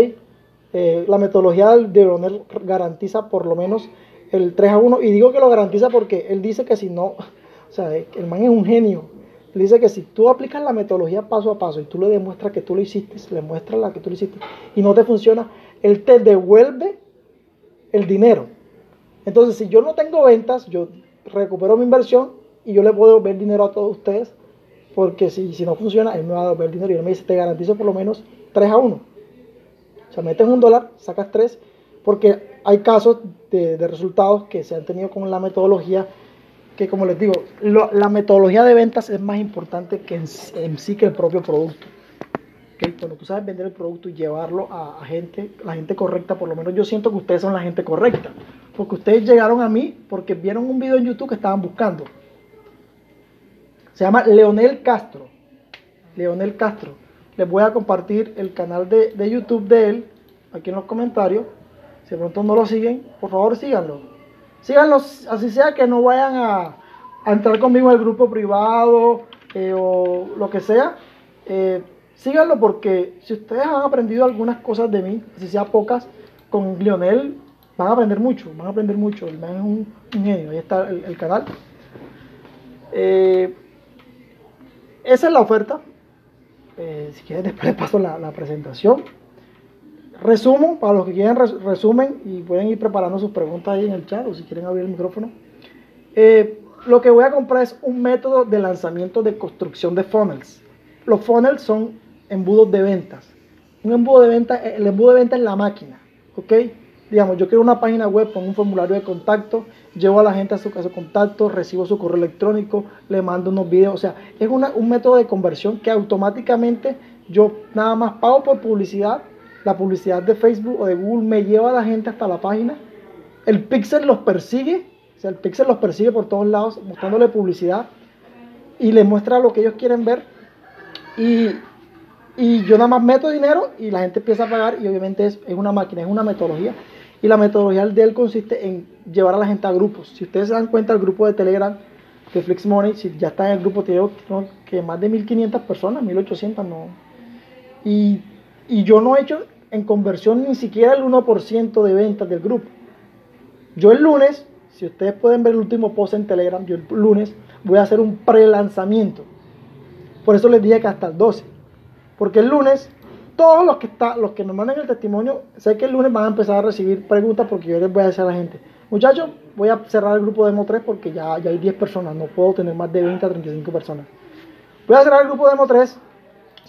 Eh, la metodología de Leonel garantiza por lo menos el 3 a 1. Y digo que lo garantiza porque él dice que si no, <laughs> o sea, el man es un genio dice que si tú aplicas la metodología paso a paso y tú le demuestras que tú lo hiciste, le muestras la que tú lo hiciste y no te funciona, él te devuelve el dinero. Entonces, si yo no tengo ventas, yo recupero mi inversión y yo le puedo devolver dinero a todos ustedes, porque si, si no funciona, él me va a devolver dinero y él me dice, te garantizo por lo menos 3 a 1. O sea, metes un dólar, sacas 3, porque hay casos de, de resultados que se han tenido con la metodología que como les digo, la metodología de ventas es más importante que en, sí que el propio producto. Cuando tú sabes vender el producto y llevarlo a, gente, la gente correcta, por lo menos yo siento que ustedes son la gente correcta. Porque ustedes llegaron a mí porque vieron un video en YouTube que estaban buscando. Se llama Leonel Castro. Leonel Castro. Les voy a compartir el canal de, de YouTube de él aquí en los comentarios. Si de pronto no lo siguen, por favor síganlo síganlos, así sea que no vayan a, entrar conmigo al grupo privado eh, o lo que sea. Eh, síganlo porque si ustedes han aprendido algunas cosas de mí, si sea pocas, con Lionel van a aprender mucho, van a aprender mucho. El man es un, genio, ahí está el, canal. Eh, esa es la oferta. si quieren después les paso la presentación. Resumo, para los que quieran resumen y pueden ir preparando sus preguntas ahí en el chat o si quieren abrir el micrófono. Eh, lo que voy a comprar es un método de lanzamiento de construcción de funnels. Los funnels son embudos de ventas. Un embudo de venta, el embudo de venta es la máquina, ¿ok? Digamos, yo quiero una página web con un formulario de contacto, llevo a la gente a su caso de contacto, recibo su correo electrónico, le mando unos videos, o sea, es un método de conversión que automáticamente yo nada más pago por publicidad la publicidad de Facebook o de Google me lleva a la gente hasta la página. El Pixel los persigue, o sea, el Pixel los persigue por todos lados mostrándole publicidad y les muestra lo que ellos quieren ver. Y, yo nada más meto dinero y la gente empieza a pagar y obviamente es, una máquina, es una metodología. Y la metodología de él consiste en llevar a la gente a grupos. Si ustedes se dan cuenta, el grupo de Telegram de Flix Money, si ya está en el grupo, tiene que más de 1500 personas, 1800 no. Y y yo no he hecho en conversión ni siquiera el 1% de ventas del grupo. Yo el lunes, si ustedes pueden ver el último post en Telegram, yo el lunes voy a hacer un pre-lanzamiento. Por eso les dije que hasta el 12. Porque el lunes, todos los que, está, los que nos mandan el testimonio, sé que el lunes van a empezar a recibir preguntas porque yo les voy a decir a la gente, muchachos, voy a cerrar el grupo de Demo 3 porque ya, ya hay 10 personas, no puedo tener más de 20 a 35 personas. Voy a cerrar el grupo de Demo 3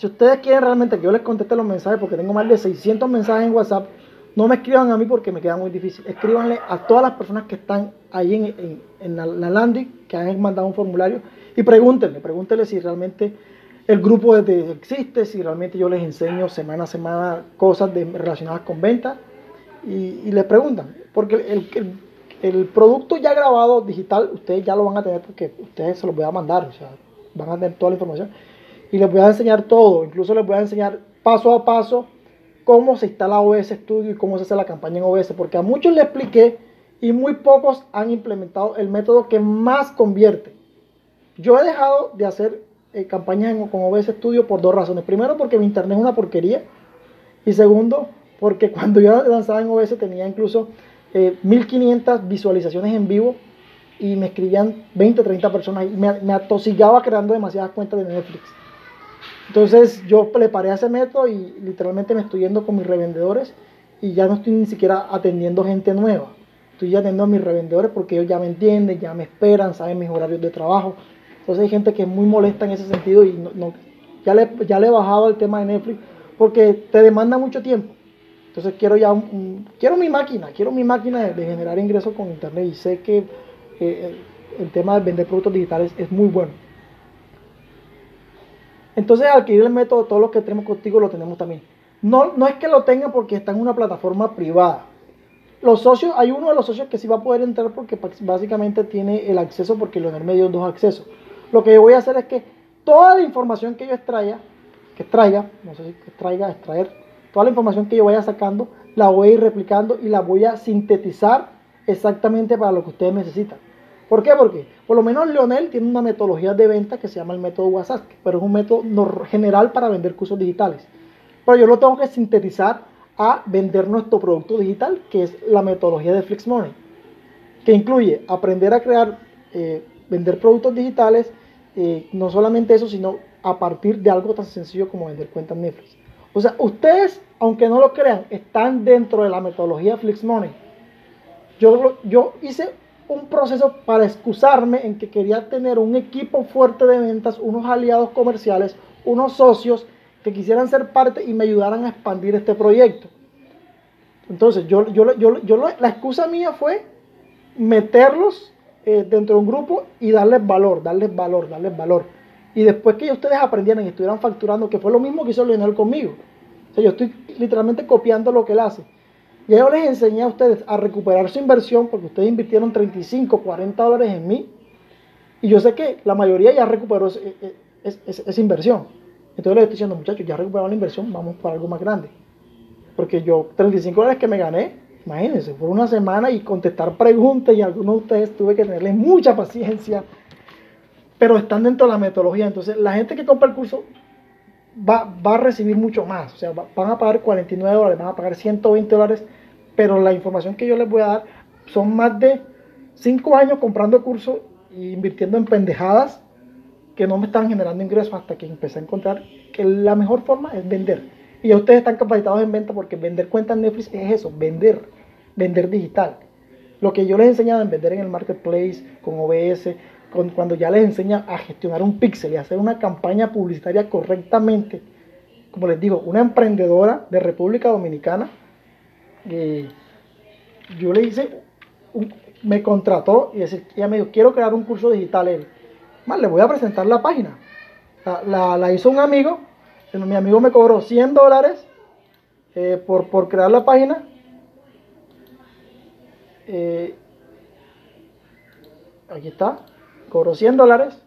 si ustedes quieren realmente que yo les conteste los mensajes, porque tengo más de 600 mensajes en WhatsApp, no me escriban a mí porque me queda muy difícil. Escríbanle a todas las personas que están ahí en, la, landing, que han mandado un formulario, y pregúntenle, pregúntenle si realmente el grupo existe, si realmente yo les enseño semana a semana cosas relacionadas con ventas y, y les preguntan, porque el, el, el, producto ya grabado digital, ustedes ya lo van a tener porque ustedes se lo voy a mandar, o sea, van a tener toda la información y les voy a enseñar todo, incluso les voy a enseñar paso a paso cómo se instala OBS Studio y cómo se hace la campaña en OBS, porque a muchos les expliqué y muy pocos han implementado el método que más convierte. Yo he dejado de hacer eh, campañas con OBS Studio por dos razones. Primero, porque mi internet es una porquería. Y segundo, porque <laughs> cuando yo lanzaba en OBS tenía incluso 1500 eh, visualizaciones en vivo y me escribían 20, 30 personas y me, me atosigaba creando demasiadas cuentas de Netflix. Entonces yo preparé ese método y literalmente me estoy yendo con mis revendedores y ya no estoy ni siquiera atendiendo gente nueva. Estoy atendiendo a mis revendedores porque ellos ya me entienden, ya me esperan, saben mis horarios de trabajo. Entonces hay gente que es muy molesta en ese sentido y no, ya, le, ya le he bajado el tema de Netflix porque te demanda mucho tiempo. Entonces quiero ya quiero mi máquina, quiero mi máquina de, generar ingresos con internet y sé que eh, el, tema de vender productos digitales es muy bueno. Entonces, adquirir el método, todo lo que tenemos contigo lo tenemos también. No, no es que lo tengan porque está en una plataforma privada. Los socios, hay uno de los socios que sí va a poder entrar porque básicamente tiene el acceso porque Leonel me dio dos accesos. Lo que yo voy a hacer es que toda la información que yo extraiga, que extraiga, no sé si extraiga, extraer, toda la información que yo vaya sacando, la voy a ir replicando y la voy a sintetizar exactamente para lo que ustedes necesitan. ¿Por qué? Porque por lo menos Leonel tiene una metodología de venta que se llama el método WhatsApp, pero es un método general para vender cursos digitales. Pero yo lo tengo que sintetizar a vender nuestro producto digital, que es la metodología de Flix Money, que incluye aprender a crear, eh, vender productos digitales, eh, no solamente eso, sino a partir de algo tan sencillo como vender cuentas Netflix. O sea, ustedes, aunque no lo crean, están dentro de la metodología Flix Money. Yo, yo hice un proceso para excusarme en que quería tener un equipo fuerte de ventas, unos aliados comerciales, unos socios que quisieran ser parte y me ayudaran a expandir este proyecto. Entonces, yo, yo, yo, yo la excusa mía fue meterlos eh, dentro de un grupo y darles valor, darles valor, darles valor. Y después que ustedes aprendieran y estuvieran facturando, que fue lo mismo que hizo Leonel conmigo. O sea, yo estoy literalmente copiando lo que él hace. Ya yo les enseñé a ustedes a recuperar su inversión porque ustedes invirtieron 35, 40 dólares en mí. Y yo sé que la mayoría ya recuperó esa inversión. Entonces les estoy diciendo, muchachos, ya recuperaron la inversión, vamos para algo más grande. Porque yo, 35 dólares que me gané, imagínense, por una semana y contestar preguntas y algunos de ustedes tuve que tenerles mucha paciencia. Pero están dentro de la metodología. Entonces la gente que compra el curso va, va a recibir mucho más. O sea, van a pagar 49 dólares, van a pagar 120 dólares pero la información que yo les voy a dar son más de 5 años comprando cursos e invirtiendo en pendejadas que no me están generando ingresos hasta que empecé a encontrar que la mejor forma es vender. Y ya ustedes están capacitados en venta porque vender cuentas Netflix es eso, vender, vender digital. Lo que yo les he enseñado en vender en el marketplace, con OBS, con, cuando ya les enseña a gestionar un pixel y hacer una campaña publicitaria correctamente. Como les digo, una emprendedora de República Dominicana yo le hice, me contrató y ella me quiero crear un curso digital. Él, le voy a presentar la página. La, hizo un amigo, mi amigo me cobró 100 dólares eh, por, por, crear la página. Eh, aquí está, cobró 100 dólares.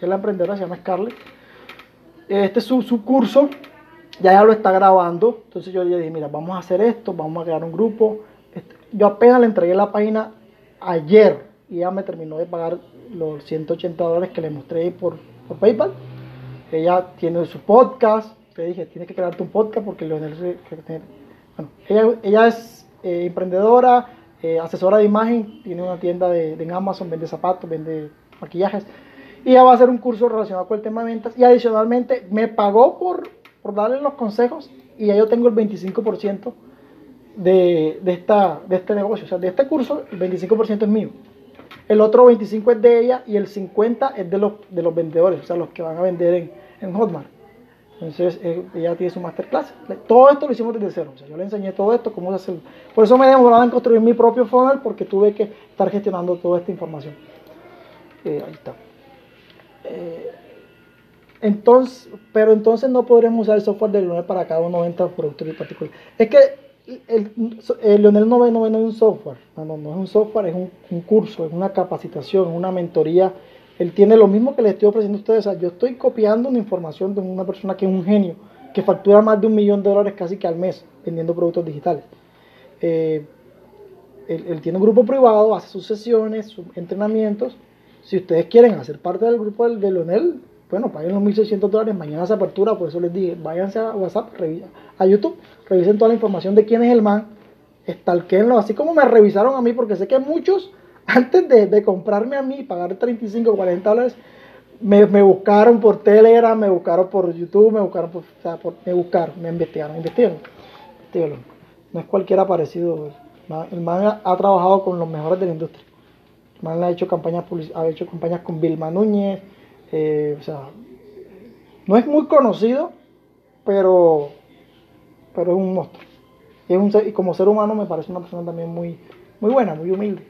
Es la emprendedora, se llama Scarlett. Este es su, su curso ya ya lo está grabando. Entonces yo le dije, mira, vamos a hacer esto, vamos a crear un grupo. Este, yo apenas le entregué la página ayer y ya me terminó de pagar los 180 dólares que le mostré por, por PayPal. Ella tiene su podcast. Le dije, tienes que crearte un podcast porque Leonel... Bueno, ella, ella es eh, emprendedora, eh, asesora de imagen, tiene una tienda de, en Amazon, vende zapatos, vende maquillajes. Y ella va a hacer un curso relacionado con el tema de ventas. Y adicionalmente me pagó por, por darle los consejos y ya yo tengo el 25% de, de, esta, de este negocio. O sea, de este curso, el 25% es mío. El otro 25% es de ella y el 50% es de los, de los vendedores, o sea, los que van a vender en, en Hotmart. Entonces, eh, ella tiene su masterclass. Todo esto lo hicimos desde cero. O sea, yo le enseñé todo esto, cómo hacerlo. Por eso me he demorado en construir mi propio funnel, porque tuve que estar gestionando toda esta información. Eh, ahí está. Eh, Entonces, pero entonces no podremos usar el software de Leonel para cada uno de los productos en particular. Es que el, el Leonel no, no, no es un software, no, no, no es un software, es un, curso, es una capacitación, una mentoría. Él tiene lo mismo que le estoy ofreciendo a ustedes. Yo estoy copiando una información de una persona que es un genio, que factura más de un millón de dólares casi que al mes vendiendo productos digitales. Eh, él, él, tiene un grupo privado, hace sus sesiones, sus entrenamientos. Si ustedes quieren hacer parte del grupo de Leonel, bueno, paguen los 1.600 dólares, mañana se apertura, por eso les dije, váyanse a WhatsApp, a YouTube, revisen toda la información de quién es el man, estalquenlo, así como me revisaron a mí, porque sé que muchos, <laughs> antes de, de comprarme a mí, pagar 35 o 40 dólares, me, me, buscaron por Telegram, me buscaron por YouTube, me buscaron por, me buscaron, me investigaron, investigaron, No es cualquiera parecido. El man ha, ha, trabajado con los mejores de la industria. El man ha hecho campañas, ha hecho campañas con Vilma Núñez, eh, o sea, no es muy conocido, pero, pero es un monstruo. Y, es un ser, y como ser humano me parece una persona también muy, muy buena, muy humilde.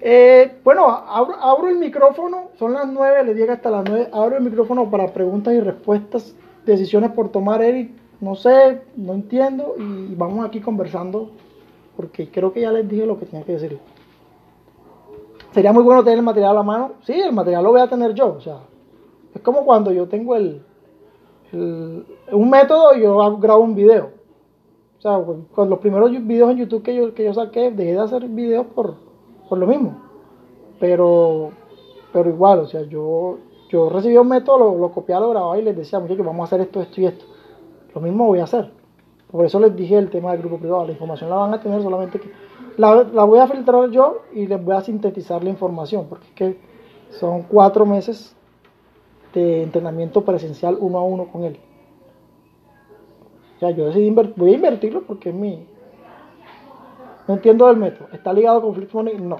Eh, bueno, abro, abro, el micrófono, son las 9, le llega hasta las 9, abro el micrófono para preguntas y respuestas, decisiones por tomar, Eric, no sé, no entiendo, y vamos aquí conversando, porque creo que ya les dije lo que tenía que decir. Sería muy bueno tener el material a la mano, sí, el material lo voy a tener yo, o sea, es como cuando yo tengo el, un método y yo grabo un video. O sea, con los primeros videos en YouTube que yo, que yo saqué, dejé de hacer videos por, por lo mismo. Pero, pero igual, o sea, yo, yo recibí un método, lo, lo copiaba, lo grababa y les decía, muchachos, vamos a hacer esto, esto y esto. Lo mismo voy a hacer. Por eso les dije el tema del grupo privado. La información la van a tener solamente que la, la voy a filtrar yo y les voy a sintetizar la información, porque es que son cuatro meses de entrenamiento presencial uno a uno con él. Ya yo decidí voy a invertirlo porque es mi. No entiendo del método. ¿Está ligado con Flix Money? No.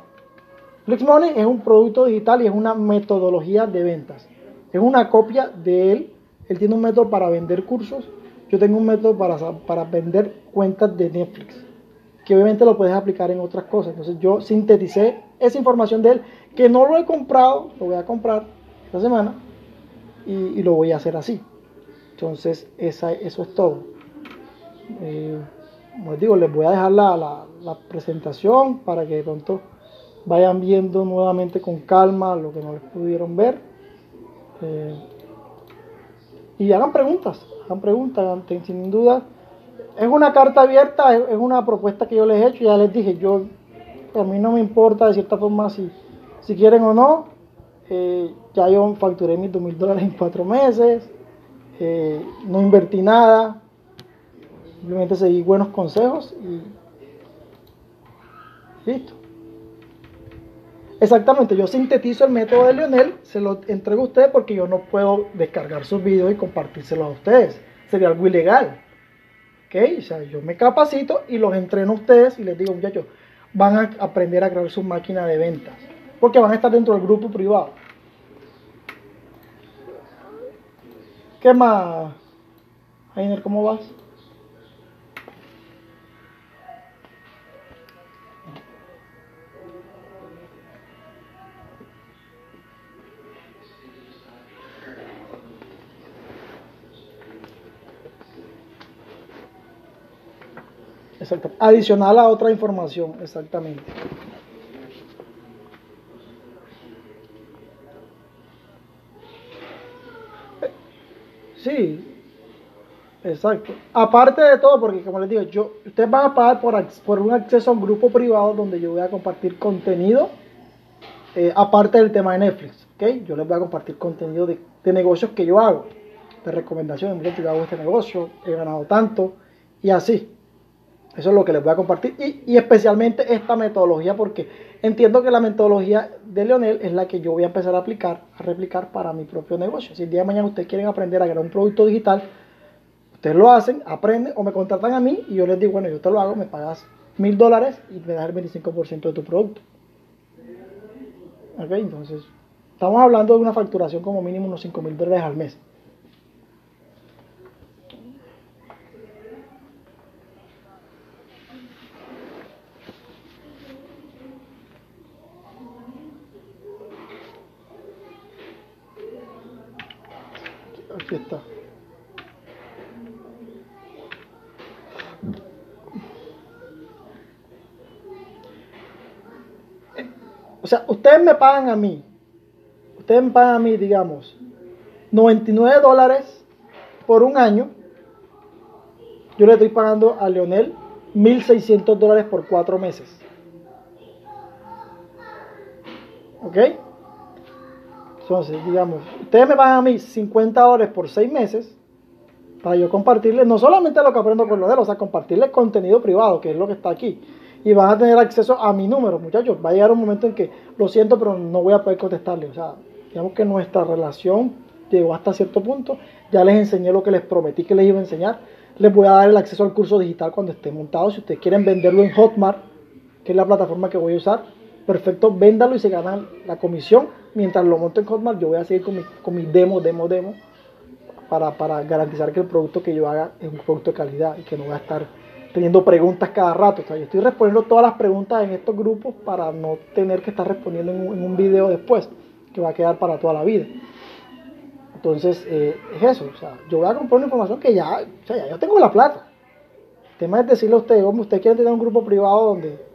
Flix Money es un producto digital y es una metodología de ventas. Es una copia de él. Él tiene un método para vender cursos. Yo tengo un método para, para vender cuentas de Netflix. Que obviamente lo puedes aplicar en otras cosas. Entonces yo sinteticé esa información de él. Que no lo he comprado. Lo voy a comprar esta semana. Y, lo voy a hacer así. Entonces esa, eso es todo. Eh, como les digo, les voy a dejar la, la, la, presentación para que de pronto vayan viendo nuevamente con calma lo que no les pudieron ver. Eh, y hagan preguntas, hagan preguntas, sin duda. Es una carta abierta, es, una propuesta que yo les he hecho, ya les dije, yo a mí no me importa de cierta forma si, si quieren o no. Eh, ya yo facturé mis dos mil dólares en cuatro meses, eh, no invertí nada, Simplemente seguí buenos consejos y listo. Exactamente, yo sintetizo el método de Leonel, se lo entrego a ustedes porque yo no puedo descargar sus videos y compartírselos a ustedes. Sería algo ilegal. ¿Ok? O sea, yo me capacito y los entreno a ustedes y les digo, muchachos, van a aprender a crear su máquina de ventas. Porque van a estar dentro del grupo privado. ¿Qué más? Ainer, ¿cómo vas? Exacto. Adicional a otra información, exactamente. Sí, exacto. Aparte de todo, porque como les digo, yo, ustedes van a pagar por, un acceso a un grupo privado donde yo voy a compartir contenido, eh, aparte del tema de Netflix. ¿okay? Yo les voy a compartir contenido de, de negocios que yo hago, de recomendaciones. Yo hago este negocio, he ganado tanto, y así. Eso es lo que les voy a compartir y, y, especialmente esta metodología porque entiendo que la metodología de Leonel es la que yo voy a empezar a aplicar, a replicar para mi propio negocio. Si el día de mañana ustedes quieren aprender a crear un producto digital, ustedes lo hacen, aprenden o me contratan a mí y yo les digo, bueno, yo te lo hago, me pagas mil dólares y me das el 25% de tu producto. Ok, entonces estamos hablando de una facturación como mínimo unos 5 mil dólares al mes. Está. O sea, ustedes me pagan a mí, ustedes me pagan a mí, digamos, 99 dólares por un año. Yo le estoy pagando a Leonel 1.600 dólares por cuatro meses. ¿Ok? Entonces, digamos, ustedes me pagan a mí 50 dólares por seis meses para yo compartirles no solamente lo que aprendo con Leonel, o sea, compartirles contenido privado, que es lo que está aquí y van a tener acceso a mi número, muchachos. Va a llegar un momento en que, lo siento, pero no voy a poder contestarle. O sea, digamos que nuestra relación llegó hasta cierto punto. Ya les enseñé lo que les prometí que les iba a enseñar. Les voy a dar el acceso al curso digital cuando esté montado. Si ustedes quieren venderlo en Hotmart, que es la plataforma que voy a usar, perfecto, véndalo y se ganan la comisión. Mientras lo monto en Hotmart, yo voy a seguir con mi, con mi demo, demo, demo, para, para garantizar que el producto que yo haga es un producto de calidad y que no va a estar teniendo preguntas cada rato. O sea, yo estoy respondiendo todas las preguntas en estos grupos para no tener que estar respondiendo en un, video después, que va a quedar para toda la vida. Entonces, eh, es eso. O sea, yo voy a comprar una información que ya, o sea, ya yo tengo la plata. El tema es decirle a ustedes, como ustedes quieren tener un grupo privado donde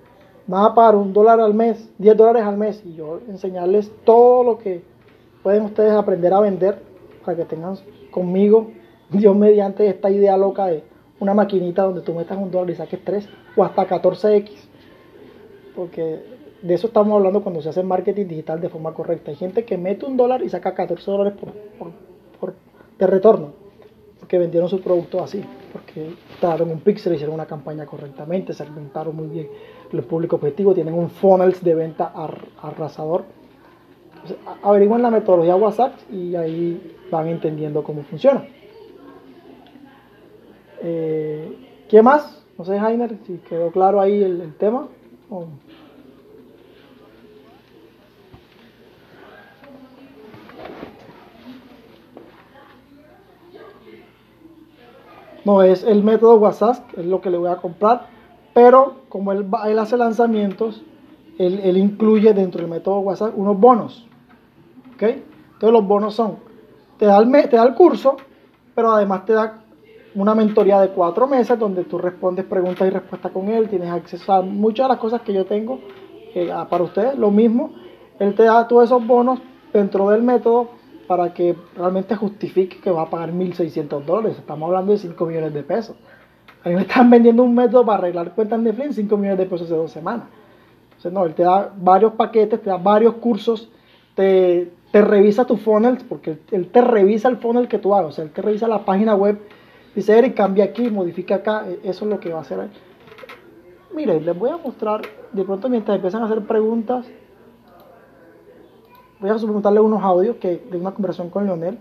van a pagar un dólar al mes, 10 dólares al mes, y yo enseñarles todo lo que pueden ustedes aprender a vender para que tengan conmigo, <laughs> Dios mediante esta idea loca de una maquinita donde tú metas un dólar y saques 3 o hasta 14x. Porque de eso estamos hablando cuando se hace marketing digital de forma correcta. Hay gente que mete un dólar y saca 14 dólares por, de retorno. Porque vendieron su producto así. Porque daron un pixel, hicieron una campaña correctamente, se segmentaron muy bien el público objetivo, tienen un funnels de venta arrasador. averiguan la metodología WhatsApp y ahí van entendiendo cómo funciona. Eh, ¿Qué más? No sé, Jainer, si quedó claro ahí el, tema. No, es el método WhatsApp, es lo que le voy a comprar, pero como él, él hace lanzamientos, él, incluye dentro del método WhatsApp unos bonos. ¿Ok? Entonces los bonos son, te da el, curso, pero además te da una mentoría de cuatro meses donde tú respondes preguntas y respuestas con él, tienes acceso a muchas de las cosas que yo tengo eh, para ustedes, lo mismo, él te da todos esos bonos dentro del método para que realmente justifique que va a pagar 1.600 dólares, estamos hablando de 5 millones de pesos. A mí me están vendiendo un método para arreglar cuentas Netflix 5 millones de pesos hace dos semanas. Entonces, no, él te da varios paquetes, te da varios cursos, te, te revisa tu funnel, porque él, él te revisa el funnel que tú hagas, o sea, él te revisa la página web Dice Eric, cambia aquí, modifica acá, e, eso es lo que va a hacer. Miren, les voy a mostrar, de pronto mientras empiezan a hacer preguntas, voy a preguntarle unos audios que, de una conversación con Leonel.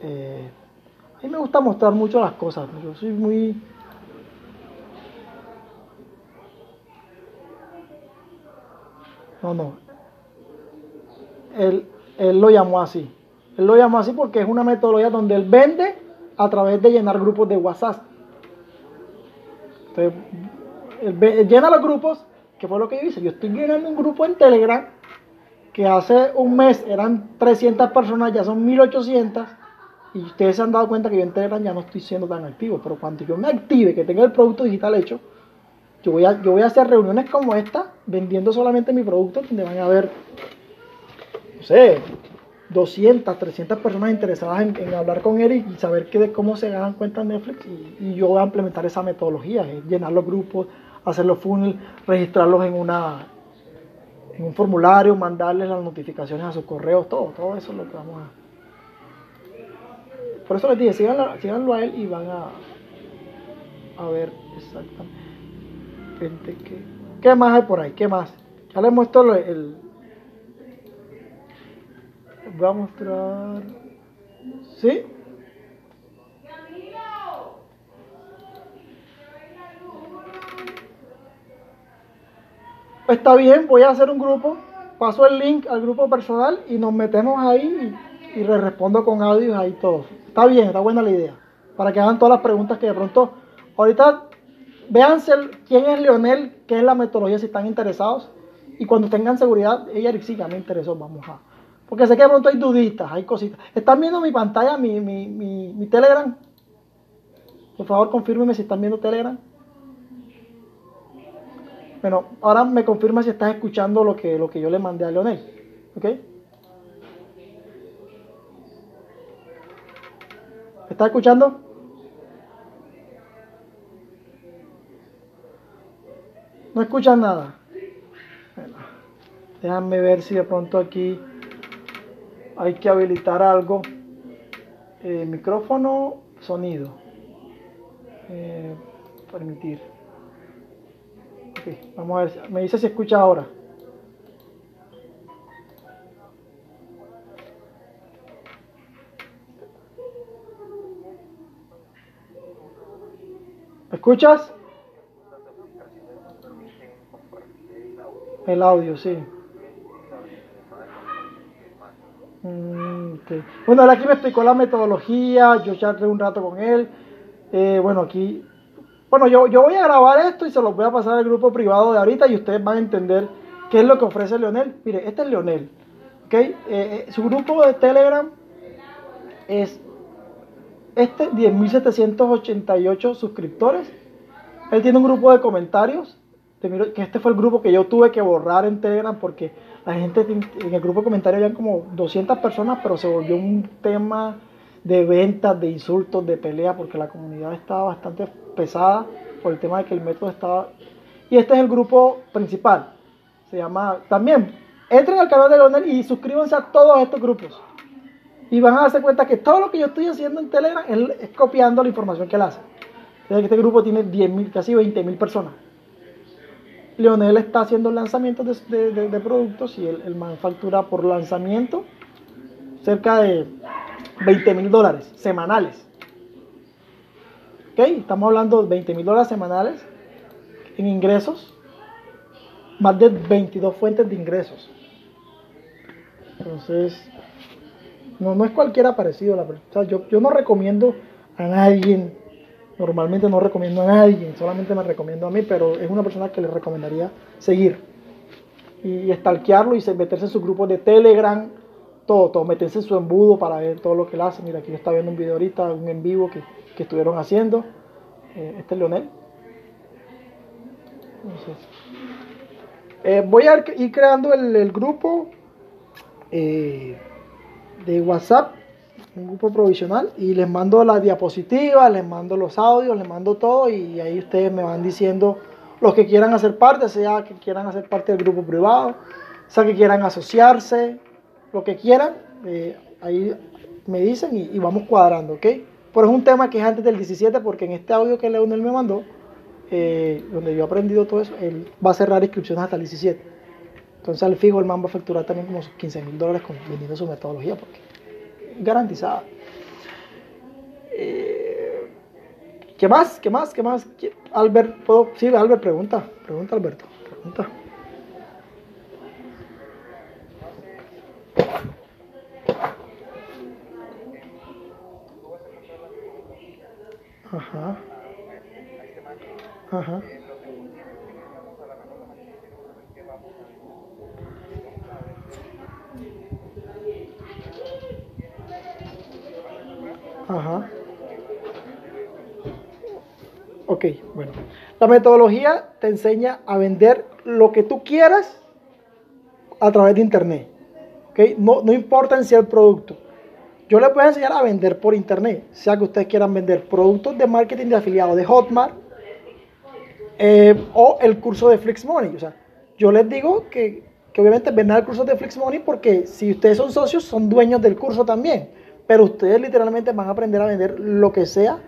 Eh, mí me gusta mostrar mucho las cosas, yo soy muy... No, no. Él, él lo llamó así. Él lo llamó así porque es una metodología donde él vende a través de llenar grupos de WhatsApp. Entonces, llena los grupos, que fue lo que yo hice. Yo estoy llenando un grupo en Telegram que hace un mes eran 300 personas, ya son 1800. Y ustedes se han dado cuenta que yo en Telegram ya no estoy siendo tan activo. Pero cuando yo me active, que tenga el producto digital hecho, yo voy a, yo voy a hacer reuniones como esta, vendiendo solamente mi producto, donde van a ver, no sé, 200, 300 personas interesadas en, hablar con él y saber que de cómo se ganan cuentas Netflix y, yo voy a implementar esa metodología, llenar los grupos, hacer los funnels, registrarlos en una en un formulario, mandarles las notificaciones a sus correos, todo, todo eso es lo que vamos a por eso les dije, síganlo, a él y van a, a ver exactamente qué, más hay por ahí, qué más. Ya les muestro el, voy a mostrar. ¿Sí? Está bien, voy a hacer un grupo, paso el link al grupo personal y nos metemos ahí y, le respondo con audio ahí todos. Está bien, está buena la idea. Para que hagan todas las preguntas que de pronto. Ahorita véanse quién es Leonel, qué es la metodología si están interesados. Y cuando tengan seguridad, ella sí, ya me interesó, vamos a, Porque sé que de pronto hay duditas, hay cositas. ¿Están viendo mi pantalla, mi, mi, mi, Telegram? Por favor, confírmeme si están viendo Telegram. Bueno, ahora me confirma si estás escuchando lo que, lo que yo le mandé a Leonel. ¿Ok? ¿Estás escuchando? No escuchan nada. Bueno, déjame ver si de pronto aquí hay que habilitar algo. Eh, micrófono, sonido. Eh, permitir. Ok, vamos a ver. Me dice si escucha ahora. Escuchas? El audio, sí. Mm, okay. Bueno, aquí me explicó la metodología, yo charlé un rato con él. Eh, bueno, aquí, bueno, yo, yo voy a grabar esto y se los voy a pasar al grupo privado de ahorita y ustedes van a entender qué es lo que ofrece Leonel. Mire, este es Leonel, ¿ok? Eh, eh, su grupo de Telegram es este 10.788 suscriptores. Él tiene un grupo de comentarios este fue el grupo que yo tuve que borrar en Telegram porque la gente en el grupo de comentarios habían como 200 personas, pero se volvió un tema de ventas, de insultos, de pelea, porque la comunidad estaba bastante pesada por el tema de que el método estaba... Y este es el grupo principal. Se llama... También, entren al canal de Leonel y suscríbanse a todos estos grupos. Y van a darse cuenta que todo lo que yo estoy haciendo en Telegram es, copiando la información que él hace. Este grupo tiene 10.000, casi 20.000 personas. Leonel está haciendo lanzamientos de, productos y él, manufactura por lanzamiento cerca de 20 mil dólares semanales. ¿Ok? Estamos hablando de 20 mil dólares semanales en ingresos, más de 22 fuentes de ingresos. Entonces, no, no es cualquiera parecido. La, o yo, yo no recomiendo a nadie Normalmente no recomiendo a nadie, solamente me recomiendo a mí, pero es una persona que le recomendaría seguir. Y stalkearlo y meterse en su grupo de Telegram, todo, todo, meterse en su embudo para ver todo lo que él hace. Mira, aquí yo estaba viendo un video ahorita, un en vivo que, estuvieron haciendo. Eh, este es Leonel. Eh, voy a ir creando el, grupo eh, de WhatsApp un grupo provisional y les mando las diapositivas, les mando los audios, les mando todo y ahí ustedes me van diciendo los que quieran hacer parte, sea que quieran hacer parte del grupo privado, sea que quieran asociarse, lo que quieran, eh, ahí me dicen y, vamos cuadrando, ¿ok? Pero es un tema que es antes del 17 porque en este audio que Leonel me mandó, eh, donde yo he aprendido todo eso, él va a cerrar inscripciones hasta el 17. Entonces al fijo el man va a facturar también como 15 mil dólares con, vendiendo su metodología porque garantizada. Eh, ¿Qué más? ¿Qué más? ¿Qué más? Albert, ¿puedo? Sí, Albert, pregunta. Pregunta, Alberto. Pregunta. Ajá. Ajá. Ajá. Ok, bueno. La metodología te enseña a vender lo que tú quieras a través de internet. ¿okay? No, no importa en sí el producto. Yo les voy a enseñar a vender por internet. Sea que ustedes quieran vender productos de marketing de afiliado de Hotmart eh, o el curso de Flix Money. O sea, yo les digo que, que obviamente vender el curso de Flix Money porque si ustedes son socios, son dueños del curso también. Pero ustedes literalmente van a aprender a vender lo que sea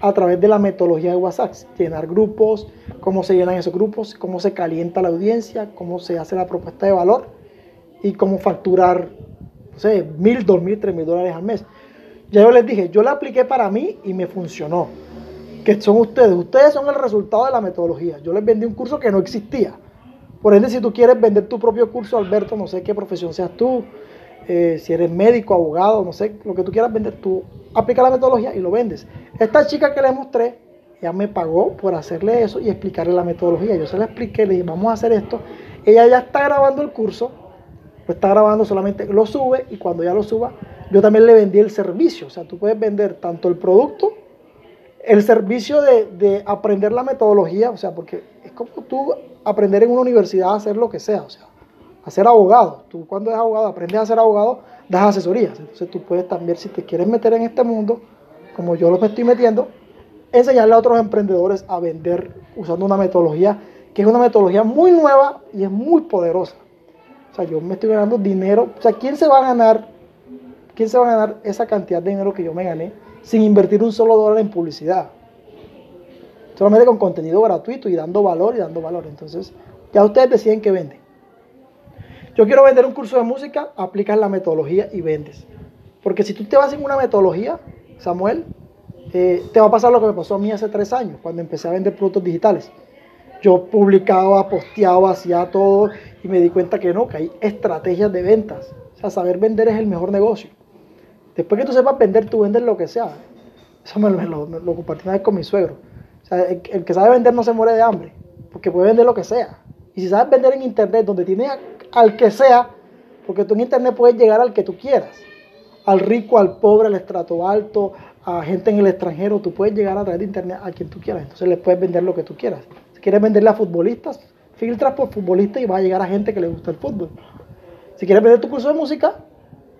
a través de la metodología de WhatsApp. Llenar grupos, cómo se llenan esos grupos, cómo se calienta la audiencia, cómo se hace la propuesta de valor y cómo facturar, no sé, mil, dos mil, tres mil dólares al mes. Ya yo les dije, yo la apliqué para mí y me funcionó. Que son ustedes, ustedes son el resultado de la metodología. Yo les vendí un curso que no existía. Por ende, si tú quieres vender tu propio curso, Alberto, no sé qué profesión seas tú, eh, si eres médico, abogado, no sé, lo que tú quieras vender, tú aplica la metodología y lo vendes. Esta chica que le mostré, ya me pagó por hacerle eso y explicarle la metodología. Yo se la expliqué, le dije, vamos a hacer esto. Ella ya está grabando el curso, lo está grabando, solamente lo sube y cuando ya lo suba, yo también le vendí el servicio. O sea, tú puedes vender tanto el producto, el servicio de, de aprender la metodología, o sea, porque es como tú aprender en una universidad a hacer lo que sea, o sea, a ser abogado. Tú cuando eres abogado, aprendes a ser abogado, das asesorías. Entonces tú puedes también, si te quieres meter en este mundo, como yo lo me estoy metiendo, enseñarle a otros emprendedores a vender usando una metodología que es una metodología muy nueva y es muy poderosa. O sea, yo me estoy ganando dinero. O sea, ¿quién se va a ganar? ¿Quién se va a ganar esa cantidad de dinero que yo me gané sin invertir un solo dólar en publicidad? Solamente con contenido gratuito y dando valor y dando valor. Entonces, ya ustedes deciden qué venden. Yo quiero vender un curso de música, aplicas la metodología y vendes. Porque si tú te vas en una metodología, Samuel, eh, te va a pasar lo que me pasó a mí hace tres años, cuando empecé a vender productos digitales. Yo publicaba, posteaba, hacía todo y me di cuenta que no, que hay estrategias de ventas. O sea, saber vender es el mejor negocio. Después que tú sepas vender, tú vendes lo que sea. Eso me, lo, compartí una vez con mi suegro. O sea, el, que sabe vender no se muere de hambre, porque puede vender lo que sea. Y si sabes vender en internet, donde tienes al que sea, porque tú en internet puedes llegar al que tú quieras. Al rico, al pobre, al estrato alto, a gente en el extranjero, tú puedes llegar a través de internet a quien tú quieras. Entonces le puedes vender lo que tú quieras. Si quieres venderle a futbolistas, filtras por futbolistas y va a llegar a gente que le gusta el fútbol. Si quieres vender tu curso de música,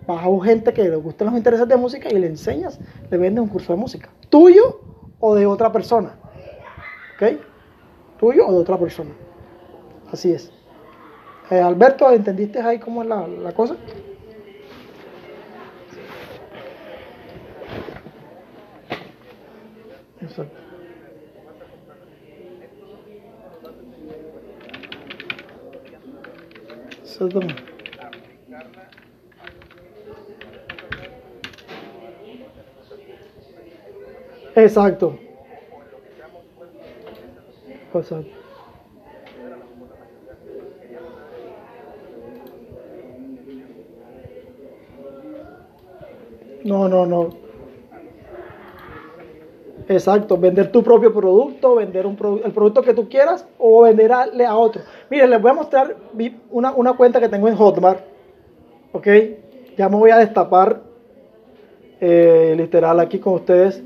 vas a gente que le gustan los intereses de música y le enseñas, le vendes un curso de música. ¿Tuyo o de otra persona? ¿Ok? ¿Tuyo o de otra persona? Así es. Eh, Alberto, ¿entendiste ahí cómo es la, la cosa? Exacto. Exacto. Exacto. No, no, no. Exacto, vender tu propio producto, vender un el producto que tú quieras o venderle a otro. Miren, les voy a mostrar una, una cuenta que tengo en Hotmart. ¿Ok? Ya me voy a destapar eh, literal aquí con ustedes.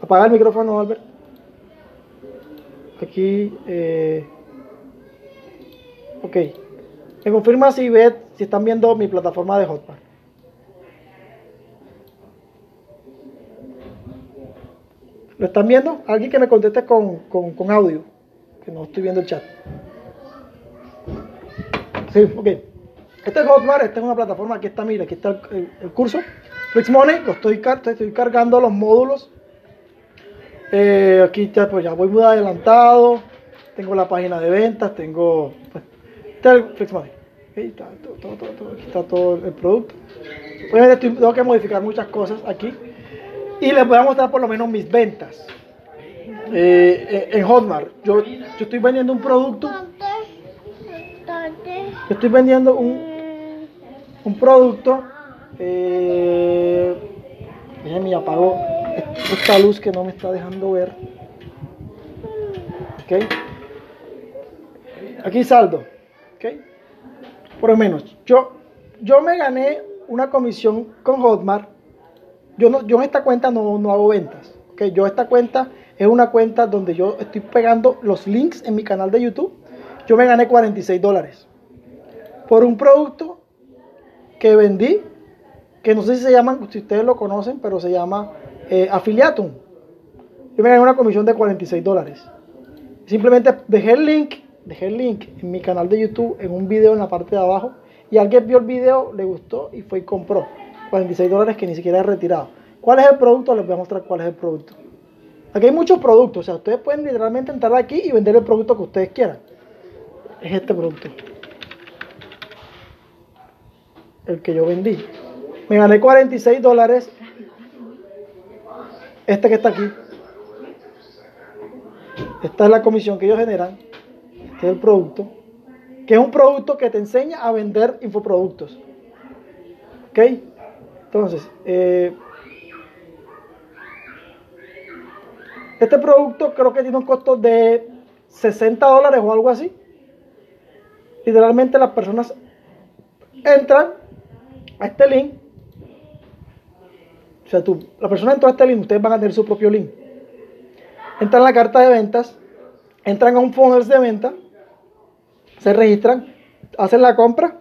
Apaga el micrófono, Albert. Aquí. Eh, ok. Me confirma si, ve, si están viendo mi plataforma de Hotmart. ¿Lo están viendo? Alguien que me conteste con, audio, que no estoy viendo el chat. Sí, ok. Este es Hotmart, esta es una plataforma, aquí está, mira, aquí está el, curso. Flix Money, lo estoy, estoy cargando los módulos. Eh, aquí ya, pues ya voy muy adelantado. Tengo la página de ventas, tengo. Pues, está el Flix Money. está, todo, todo, aquí está todo el producto. Obviamente tengo que modificar muchas cosas aquí. Y les voy a mostrar por lo menos mis ventas. Eh, eh, en Hotmart, yo, yo estoy vendiendo un producto. Yo estoy vendiendo un, un producto. Eh, me apagó esta luz que no me está dejando ver. Ok. Aquí saldo. Ok. Por lo menos, yo, yo me gané una comisión con Hotmart yo, no, yo en esta cuenta no, no hago ventas. ¿okay? Yo esta cuenta es una cuenta donde yo estoy pegando los links en mi canal de YouTube. Yo me gané 46 dólares por un producto que vendí, que no sé si se llaman, si ustedes lo conocen, pero se llama eh, Affiliatum. Yo me gané una comisión de 46 dólares. Simplemente dejé el link, dejé el link en mi canal de YouTube en un video en la parte de abajo y alguien vio el video, le gustó y fue y compró. 46 dólares que ni siquiera he retirado. ¿Cuál es el producto? Les voy a mostrar cuál es el producto. Aquí hay muchos productos, o sea, ustedes pueden literalmente entrar aquí y vender el producto que ustedes quieran. Es este producto. El que yo vendí. Me gané 46 dólares. Este que está aquí. Esta es la comisión que ellos generan. Este es el producto. Que es un producto que te enseña a vender infoproductos. ¿Ok? Entonces, eh, este producto creo que tiene un costo de 60 dólares o algo así. literalmente las personas entran a este link. O sea, tú, la persona entró a este link, ustedes van a tener su propio link. Entran a la carta de ventas, entran a un funnel de venta, se registran, hacen la compra